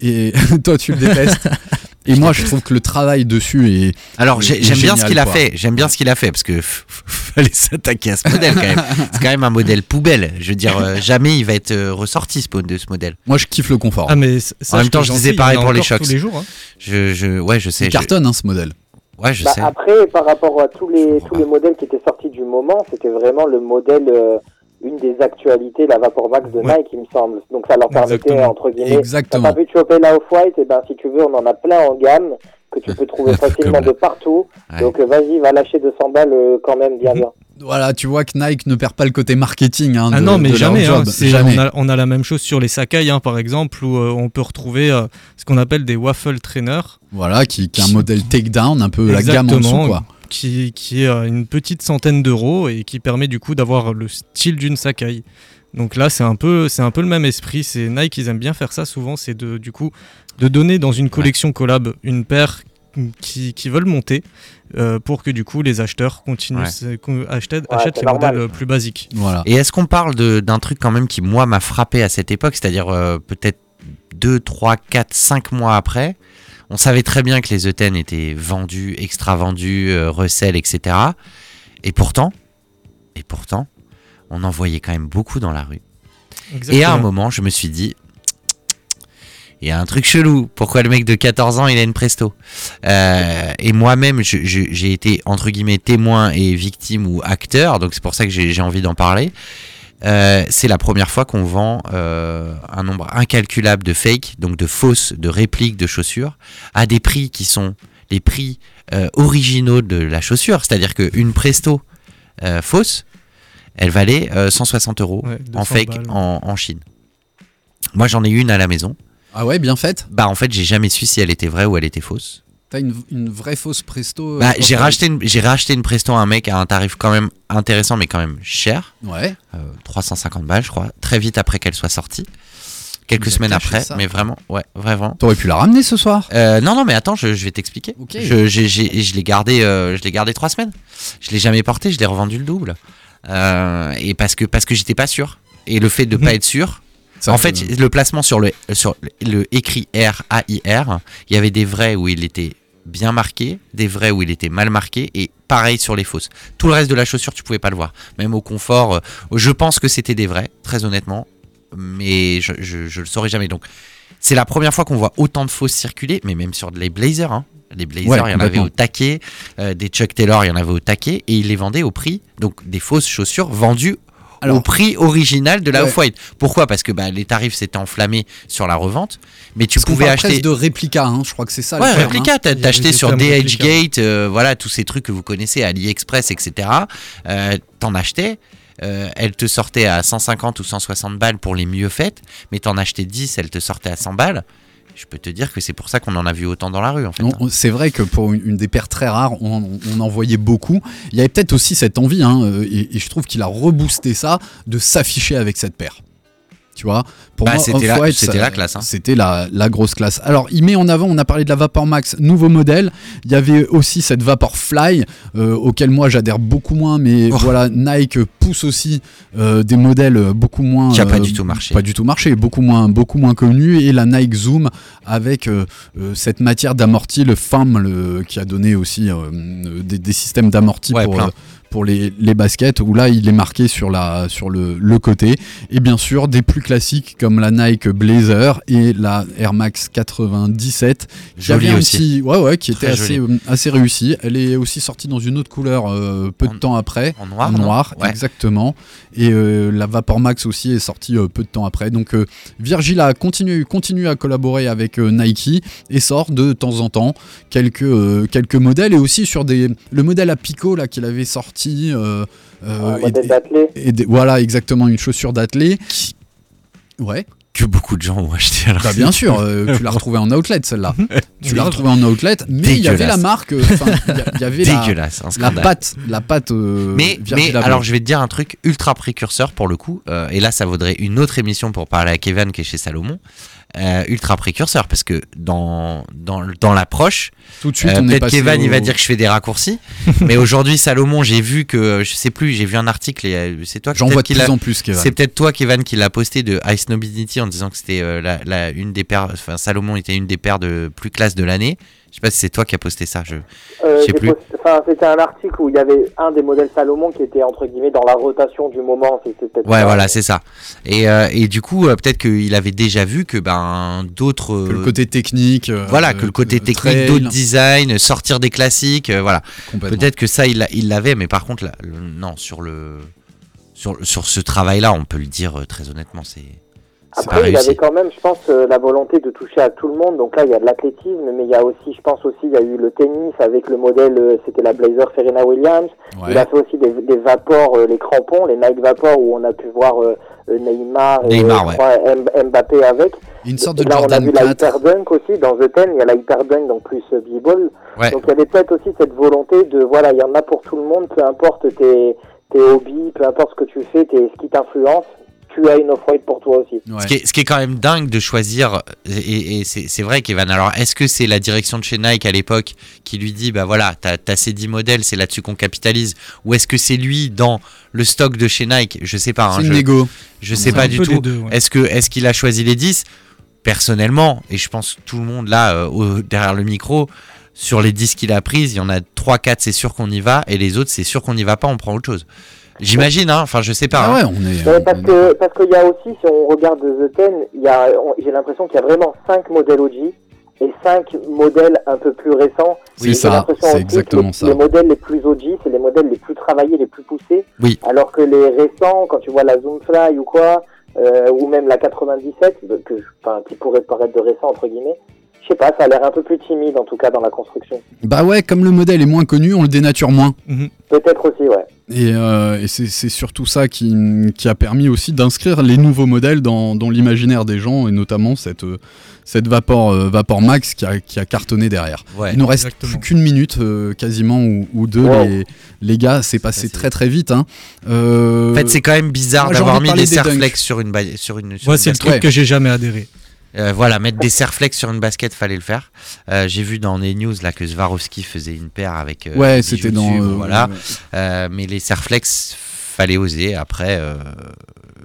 Et toi, tu le détestes. Et moi, je trouve que le travail dessus est, Alors j'aime bien ce qu'il a fait, j'aime bien ce qu'il a fait parce que fallait s'attaquer à ce modèle quand même. C'est quand même un modèle poubelle. Je veux dire, euh, jamais il va être euh, ressorti ce, de ce modèle. Moi, je kiffe le confort. Ah, mais sache même temps, je disais en pareil a pour les Shox. Tous les jours. hein. Je, je, ouais, je sais. Il je- cartonne hein, ce modèle. ouais, je Bah, sais. après, par rapport à tous les, tous les modèles qui étaient sortis du moment, c'était vraiment le modèle, euh, une des actualités, la Vapor Max de Ouais. Nike, il me semble. Donc ça leur permettait, Exactement. entre guillemets, t'as Exactement. pas pu te choper la Off-White, et ben si tu veux, on en a plein en gamme, que tu peux trouver facilement de partout. Ouais. Donc vas-y, va lâcher 200 balles euh, quand même bien bien. Voilà, tu vois que Nike ne perd pas le côté marketing. hein, Ah non, mais jamais. hein. Jamais. On, a, on a la même chose sur les Sakai, hein, par exemple, où euh, on peut retrouver euh, ce qu'on appelle des waffle trainers, Voilà, qui, qui est un modèle takedown, un peu la gamme en dessous, quoi. Qui, qui est euh, une petite centaine d'euros et qui permet du coup d'avoir le style d'une Sakai. Donc là, c'est un peu, c'est un peu le même esprit. C'est Nike, ils aiment bien faire ça souvent. C'est de, du coup, de donner dans une collection collab une paire qui, qui veulent monter euh, pour que du coup les acheteurs continuent, Ouais. achètent, achètent c'est les normal. modèles euh, plus basiques. Voilà. Et est-ce qu'on parle de- d'un truc quand même qui, moi, m'a frappé à cette époque, c'est-à-dire euh, peut-être 2, 3, 4, 5 mois après On savait très bien que les E10 étaient vendus, extra vendus, euh, recel, etc. Et pourtant, et pourtant, on en voyait quand même beaucoup dans la rue. Et à un moment, je me suis dit, il y a un truc chelou. Pourquoi le mec de 14 ans, il a une presto? Euh, Et moi-même, j'ai été, entre guillemets, témoin et victime ou acteur, donc c'est pour ça que j'ai envie d'en parler. Euh, c'est la première fois qu'on vend euh, un nombre incalculable de fakes, donc de fausses, de répliques de chaussures, à des prix qui sont les prix euh, originaux de la chaussure. C'est-à-dire qu'une presto euh, fausse, elle valait euh, 160 euros Ouais, en 200 fake en, en Chine. Moi, j'en ai une à la maison. Ah ouais, bien faite Bah, en fait, j'ai jamais su si elle était vraie ou elle était fausse. T'as une, une vraie fausse Presto. euh, Bah, j'ai racheté, une, j'ai racheté une Presto à un mec à un tarif quand même intéressant, mais quand même cher. Ouais. Euh, 350 balles, je crois. Très vite après qu'elle soit sortie. Quelques semaines après, ça. mais vraiment, ouais, vraiment. T'aurais pu la ramener ce soir. Euh, non, non, mais attends, je, je vais t'expliquer. Ok. Je, j'ai- j'ai- je l'ai gardé, euh, je l'ai gardé trois semaines. Je l'ai jamais porté, je l'ai revendu le double. Euh, et parce que parce que j'étais pas sûr. Et le fait de pas être sûr. Ça en fait, le placement sur le sur le écrit R A I R, il y avait des vrais où il était bien marqué, des vrais où il était mal marqué, et pareil sur les fausses. Tout le reste de la chaussure, tu pouvais pas le voir. Même au confort, euh, je pense que c'était des vrais, très honnêtement, mais je, je, je le saurais jamais. Donc, c'est la première fois qu'on voit autant de fausses circuler, mais même sur les blazers. Hein. Les blazers, Ouais, il y en avait au taquet, euh, des Chuck Taylor, il y en avait au taquet, et ils les vendaient au prix, donc des fausses chaussures vendues au prix original de la Ouais. Off-White. Pourquoi? Parce que bah, les tarifs s'étaient enflammés sur la revente, mais tu Parce pouvais acheter. de réplica, hein, je crois que c'est ça. Ouais, réplica, hein. t'as acheté sur. DHgate, euh, voilà, tous ces trucs que vous connaissez, AliExpress, etc. Euh, T'en achetais, euh, elle te sortait à 150 ou 160 balles pour les mieux faites, mais t'en achetais 10, elle te sortait à 100 balles. Je peux te dire que c'est pour ça qu'on en a vu autant dans la rue, c'est vrai que pour une, des paires très rares, on en voyait beaucoup. Il y avait peut-être aussi cette envie, hein, euh, et, et je trouve qu'il a reboosté ça, de s'afficher avec cette paire. Tu vois Pour Bah, moi, c'était la- classe, hein. C'était la, la grosse classe. Alors, il met en avant, on a parlé de la Vapor Max, nouveau modèle. Il y avait aussi cette Vapor Fly, euh, auquel moi j'adhère beaucoup moins, mais Oh. voilà, Nike pousse aussi euh, des modèles beaucoup moins. Qui a pas euh, du tout marché. Pas du tout marché, beaucoup moins, beaucoup moins connus. Et la Nike Zoom avec cette matière d'amorti, le FAM, le, qui a donné aussi des, des systèmes d'amorti Ouais, pour, plein. Pour les, les baskets, où là il est marqué sur, la, sur le, le côté. Et bien sûr, des plus classiques comme la Nike Blazer et la Air Max 97. qui Jolie un aussi. petit- ouais, ouais, qui était assez, euh, assez réussi. Elle est aussi sortie dans une autre couleur euh, peu de temps après. En noir, En non noir, Ouais. exactement. Et euh, la Vapor Max aussi est sortie peu de temps après. Donc Virgil a continué, continue à collaborer avec Nike et sort de temps en temps quelques, quelques modèles et aussi sur des, le modèle à picot là qu'il avait sorti. Euh, euh, et et des- voilà, exactement, une chaussure d'athlète. Ouais, Que beaucoup de gens ont acheté alors. bah bien sûr, euh, tu l'as retrouvée en outlet celle-là. tu l'as retrouvée en outlet, mais il y avait la Dégueulasse. marque, il y avait la, Dégueulasse, la scandale. patte, la patte euh, Mais, mais alors je vais te dire un truc ultra précurseur pour le coup, euh, et là ça vaudrait une autre émission pour parler à Kevin qui est chez Salomon. Euh, ultra précurseur parce que dans, dans, dans l'approche, tout de suite, euh, peut-être Kevin il va dire que je fais des raccourcis, mais aujourd'hui Salomon j'ai vu que, je sais plus, j'ai vu un article et euh, c'est toi J'en vois de qui plus en plus, Kevin. C'est peut-être toi, Kevin, qui l'a posté de Ice Nobility en disant que c'était euh, la, la- une des paires, enfin Salomon était une des paires de plus classe de l'année. Je sais pas si c'est toi qui as posté ça. Je... Euh, Je sais plus. c'était un article où il y avait un des modèles Salomon qui était entre guillemets dans la rotation du moment. C'était peut-être Ouais, ça. voilà, c'est ça. Et, euh, et du coup, euh, peut-être qu'il avait déjà vu que ben d'autres. que le côté technique. euh, voilà, que le côté euh, technique, d'autres designs, sortir des classiques, euh, voilà. complètement. Peut-être que ça, il l'a- il l'avait, mais par contre, là, le- non, sur le. Sur, sur ce travail-là, on peut le dire très honnêtement, c'est. Après, il réussi. avait quand même, je pense, euh, la volonté de toucher à tout le monde. Donc là, il y a de l'athlétisme, mais il y a aussi, je pense aussi, il y a eu le tennis avec le modèle, euh, c'était la Blazer Serena Williams. Ouais. Il a fait aussi des, des vapors, euh, les crampons, les Nike Vapor, où on a pu voir euh, euh, Neymar et Neymar, euh, ouais. M- Mbappé avec. Une sorte Et de là, on a Jordan vu la 4. Hyperdunk aussi dans The Ten. Il y a la Hyperdunk, donc plus euh, B-Ball. Ouais. Donc il y avait peut-être aussi cette volonté de, voilà, il y en a pour tout le monde, peu importe tes, tes hobbies, peu importe ce que tu fais, tes, ce qui t'influence, tu as une off-white pour toi aussi. Ouais. Ce, qui est, ce qui est quand même dingue de choisir, et, et c'est vrai, Kevin. Alors, est-ce que c'est la direction de chez Nike à l'époque qui lui dit, bah voilà, t'as as ces 10 modèles, c'est là-dessus qu'on capitalise, ou est-ce que c'est lui dans le stock de chez Nike? Je sais pas. hein, C'est je, une négo. je sais pas du tout. ouais. Est-ce que est-ce qu'il a choisi les 10 Personnellement, et je pense que tout le monde là euh, au- derrière le micro, sur les 10 qu'il a prises, il y en a 3-4 c'est sûr qu'on y va, et les autres c'est sûr qu'on n'y va pas, on prend autre chose. J'imagine, hein, enfin je sais pas. Ah hein. ouais, on est. On- parce que parce qu'il y a aussi, si on regarde The Ten, il y a, j'ai l'impression qu'il y a vraiment cinq modèles OG et cinq modèles un peu plus récents. C'est ça, c'est exactement les, ça. Les modèles les plus OG, c'est les modèles les plus travaillés, les plus poussés. Oui. Alors que les récents, quand tu vois la Zoomfly ou quoi, euh, ou même la 97, que, je- enfin, qui pourrait paraître de récent entre guillemets, sais pas, ça a l'air un peu plus timide en tout cas dans la construction. Bah ouais, comme le modèle est moins connu, on le dénature moins. Peut-être aussi, ouais. Et, euh, et c'est surtout ça qui, qui a permis aussi d'inscrire les nouveaux modèles dans, dans l'imaginaire des gens, et notamment cette, euh, cette Vapor, euh, Vapor Max qui a, qui a cartonné derrière. Ouais, Il nous reste exactement. plus qu'une minute euh, quasiment ou, ou deux, Wow. les, les gars, c'est passé très très vite. Hein. Euh, En fait, c'est quand même bizarre d'avoir mis des des sur une, sur une, sur Moi, une c'est le truc que j'ai jamais adhéré. Euh, voilà, mettre des serflex sur une basket, fallait le faire. Euh, J'ai vu dans les news là que Swarovski faisait une paire avec. euh, ouais, des c'était dans. euh, voilà. ouais. Euh, mais les serflex, fallait oser. Après, euh,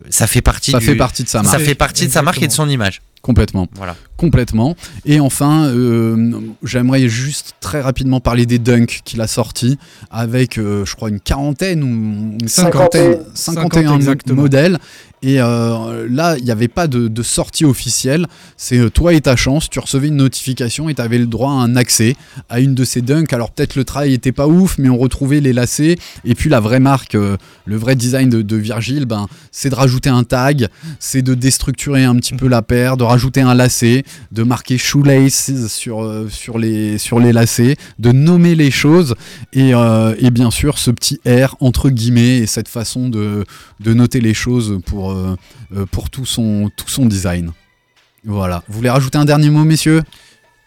ça fait partie. Ça du- fait partie de sa Ça marque. fait partie de sa marque et de son image. Complètement. Voilà. Complètement. Et enfin, euh, j'aimerais juste très rapidement parler des dunks qu'il a sortis avec, euh, je crois, une quarantaine ou une cinquantaine, Cinquantaine. 51 50 exactement. modèles. Et euh, là, il n'y avait pas de, sortie officielle. C'est euh, toi et ta chance. Tu recevais une notification et tu avais le droit à un accès à une de ces dunks. Alors peut-être le travail était pas ouf, mais on retrouvait les lacets. Et puis la vraie marque, euh, le vrai design de, Virgile, ben, c'est de rajouter un tag, c'est de déstructurer un petit peu la paire, de rajouter un lacet, de marquer shoelaces sur, sur, les, sur les lacets, de nommer les choses et, et bien sûr ce petit R entre guillemets et cette façon de, de noter les choses pour, pour tout, son, tout son design. Voilà. Vous voulez rajouter un dernier mot, messieurs?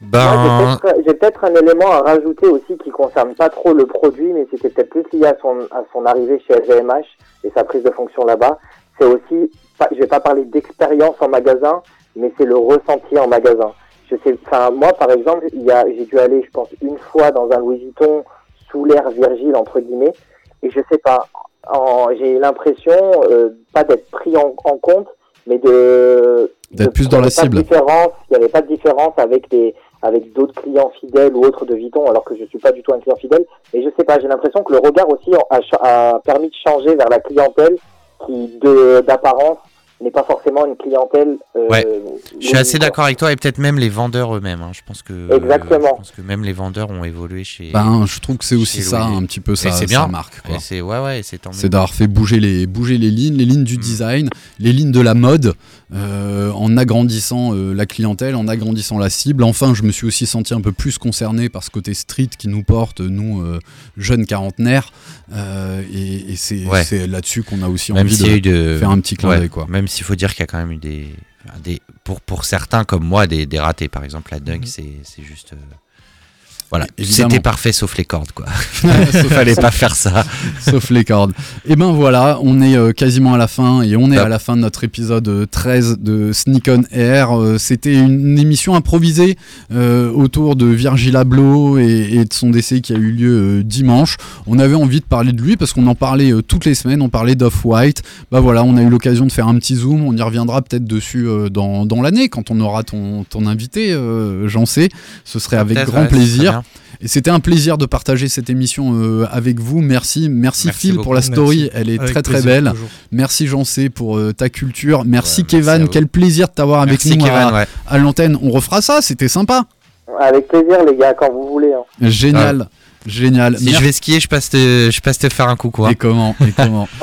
Ben, j'ai peut-être- un élément à rajouter aussi qui concerne pas trop le produit, mais c'était peut-être plus lié à son, à son arrivée chez LVMH et sa prise de fonction là-bas. C'est aussi, pas- je vais pas parler d'expérience en magasin, mais c'est le ressenti en magasin. Je sais, enfin moi par exemple, il y a, j'ai dû aller, je pense, une fois dans un Louis Vuitton sous l'air Virgile entre guillemets, et je sais pas, j'ai l'impression euh, pas d'être pris en, en compte, mais de D'être plus dans la cible. différence, il n'y avait pas de différence avec des avec d'autres clients fidèles ou autres de Vuitton, alors que je suis pas du tout un client fidèle. Et je sais pas, j'ai l'impression que le regard aussi a, a permis de changer vers la clientèle qui, de d'apparence, n'est pas forcément une clientèle. euh, Ouais. Je suis assez d'accord avec toi et peut-être même les vendeurs eux-mêmes. hein. Je pense que Exactement. je pense que même les vendeurs ont évolué chez. Ben, je trouve que c'est aussi ça, Louis. un petit peu sa, c'est sa bien. marque. quoi. Et c'est ouais ouais, c'est. C'est d'avoir fait bouger les, bouger les lignes, les lignes du Mm. design, les lignes de la mode, euh, en agrandissant euh, la clientèle, en agrandissant la cible. Enfin, je me suis aussi senti un peu plus concerné par ce côté street qui nous porte, nous, euh, jeunes quarantenaires. Euh, et et c'est Ouais. là-dessus qu'on a aussi même envie de faire un petit clin ouais, d'œil. quoi. Même s'il faut dire qu'il y a quand même eu des, pour pour certains comme moi des, des ratés. Par exemple, la dunk, Mhm. c'est c'est juste. euh, voilà, c'était parfait sauf les cordes quoi. Sauf- Fallait pas faire ça. sauf les cordes. Et ben voilà, on est euh, quasiment à la fin et on est Top. à la fin de notre épisode euh, 13 de Sneak on Air. Euh, C'était une émission improvisée euh, autour de Virgil Abloh et, et de son décès qui a eu lieu euh, dimanche. On avait envie de parler de lui parce qu'on en parlait euh, toutes les semaines, on parlait d'Off-White. Bah voilà, on a eu l'occasion de faire un petit zoom, on y reviendra peut-être dessus euh, dans, dans l'année quand on aura ton, ton invité, euh, j'en sais. Ce serait avec grand plaisir. Bien. Et c'était un plaisir de partager cette émission euh, avec vous. Merci, merci, Merci Phil beaucoup. pour la story, Merci. elle est Avec très très plaisir, belle. toujours. Merci Jean-C pour euh, ta culture. Merci Ouais, Kevin, quel plaisir de t'avoir avec Merci nous Kevin. à, ouais. à l'antenne. On refera ça, c'était sympa. Avec plaisir, les gars, quand vous voulez. hein. Génial, génial. Si Merci. je vais skier, je passe te, je passe te faire un coucou. hein. Et comment, et comment.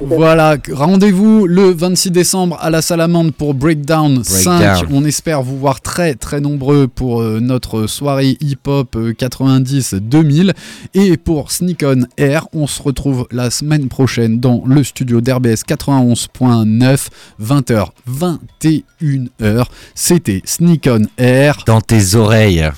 Voilà, rendez-vous le 26 décembre à la Salamande pour Breakdown, 5. Breakdown. On espère vous voir très très nombreux pour euh, notre soirée hip-hop euh, 90-2000. Et pour Sneak On Air, on se retrouve la semaine prochaine dans le studio d'RBS 91.9, 20h, 21h. C'était Sneak On Air. Dans tes oreilles.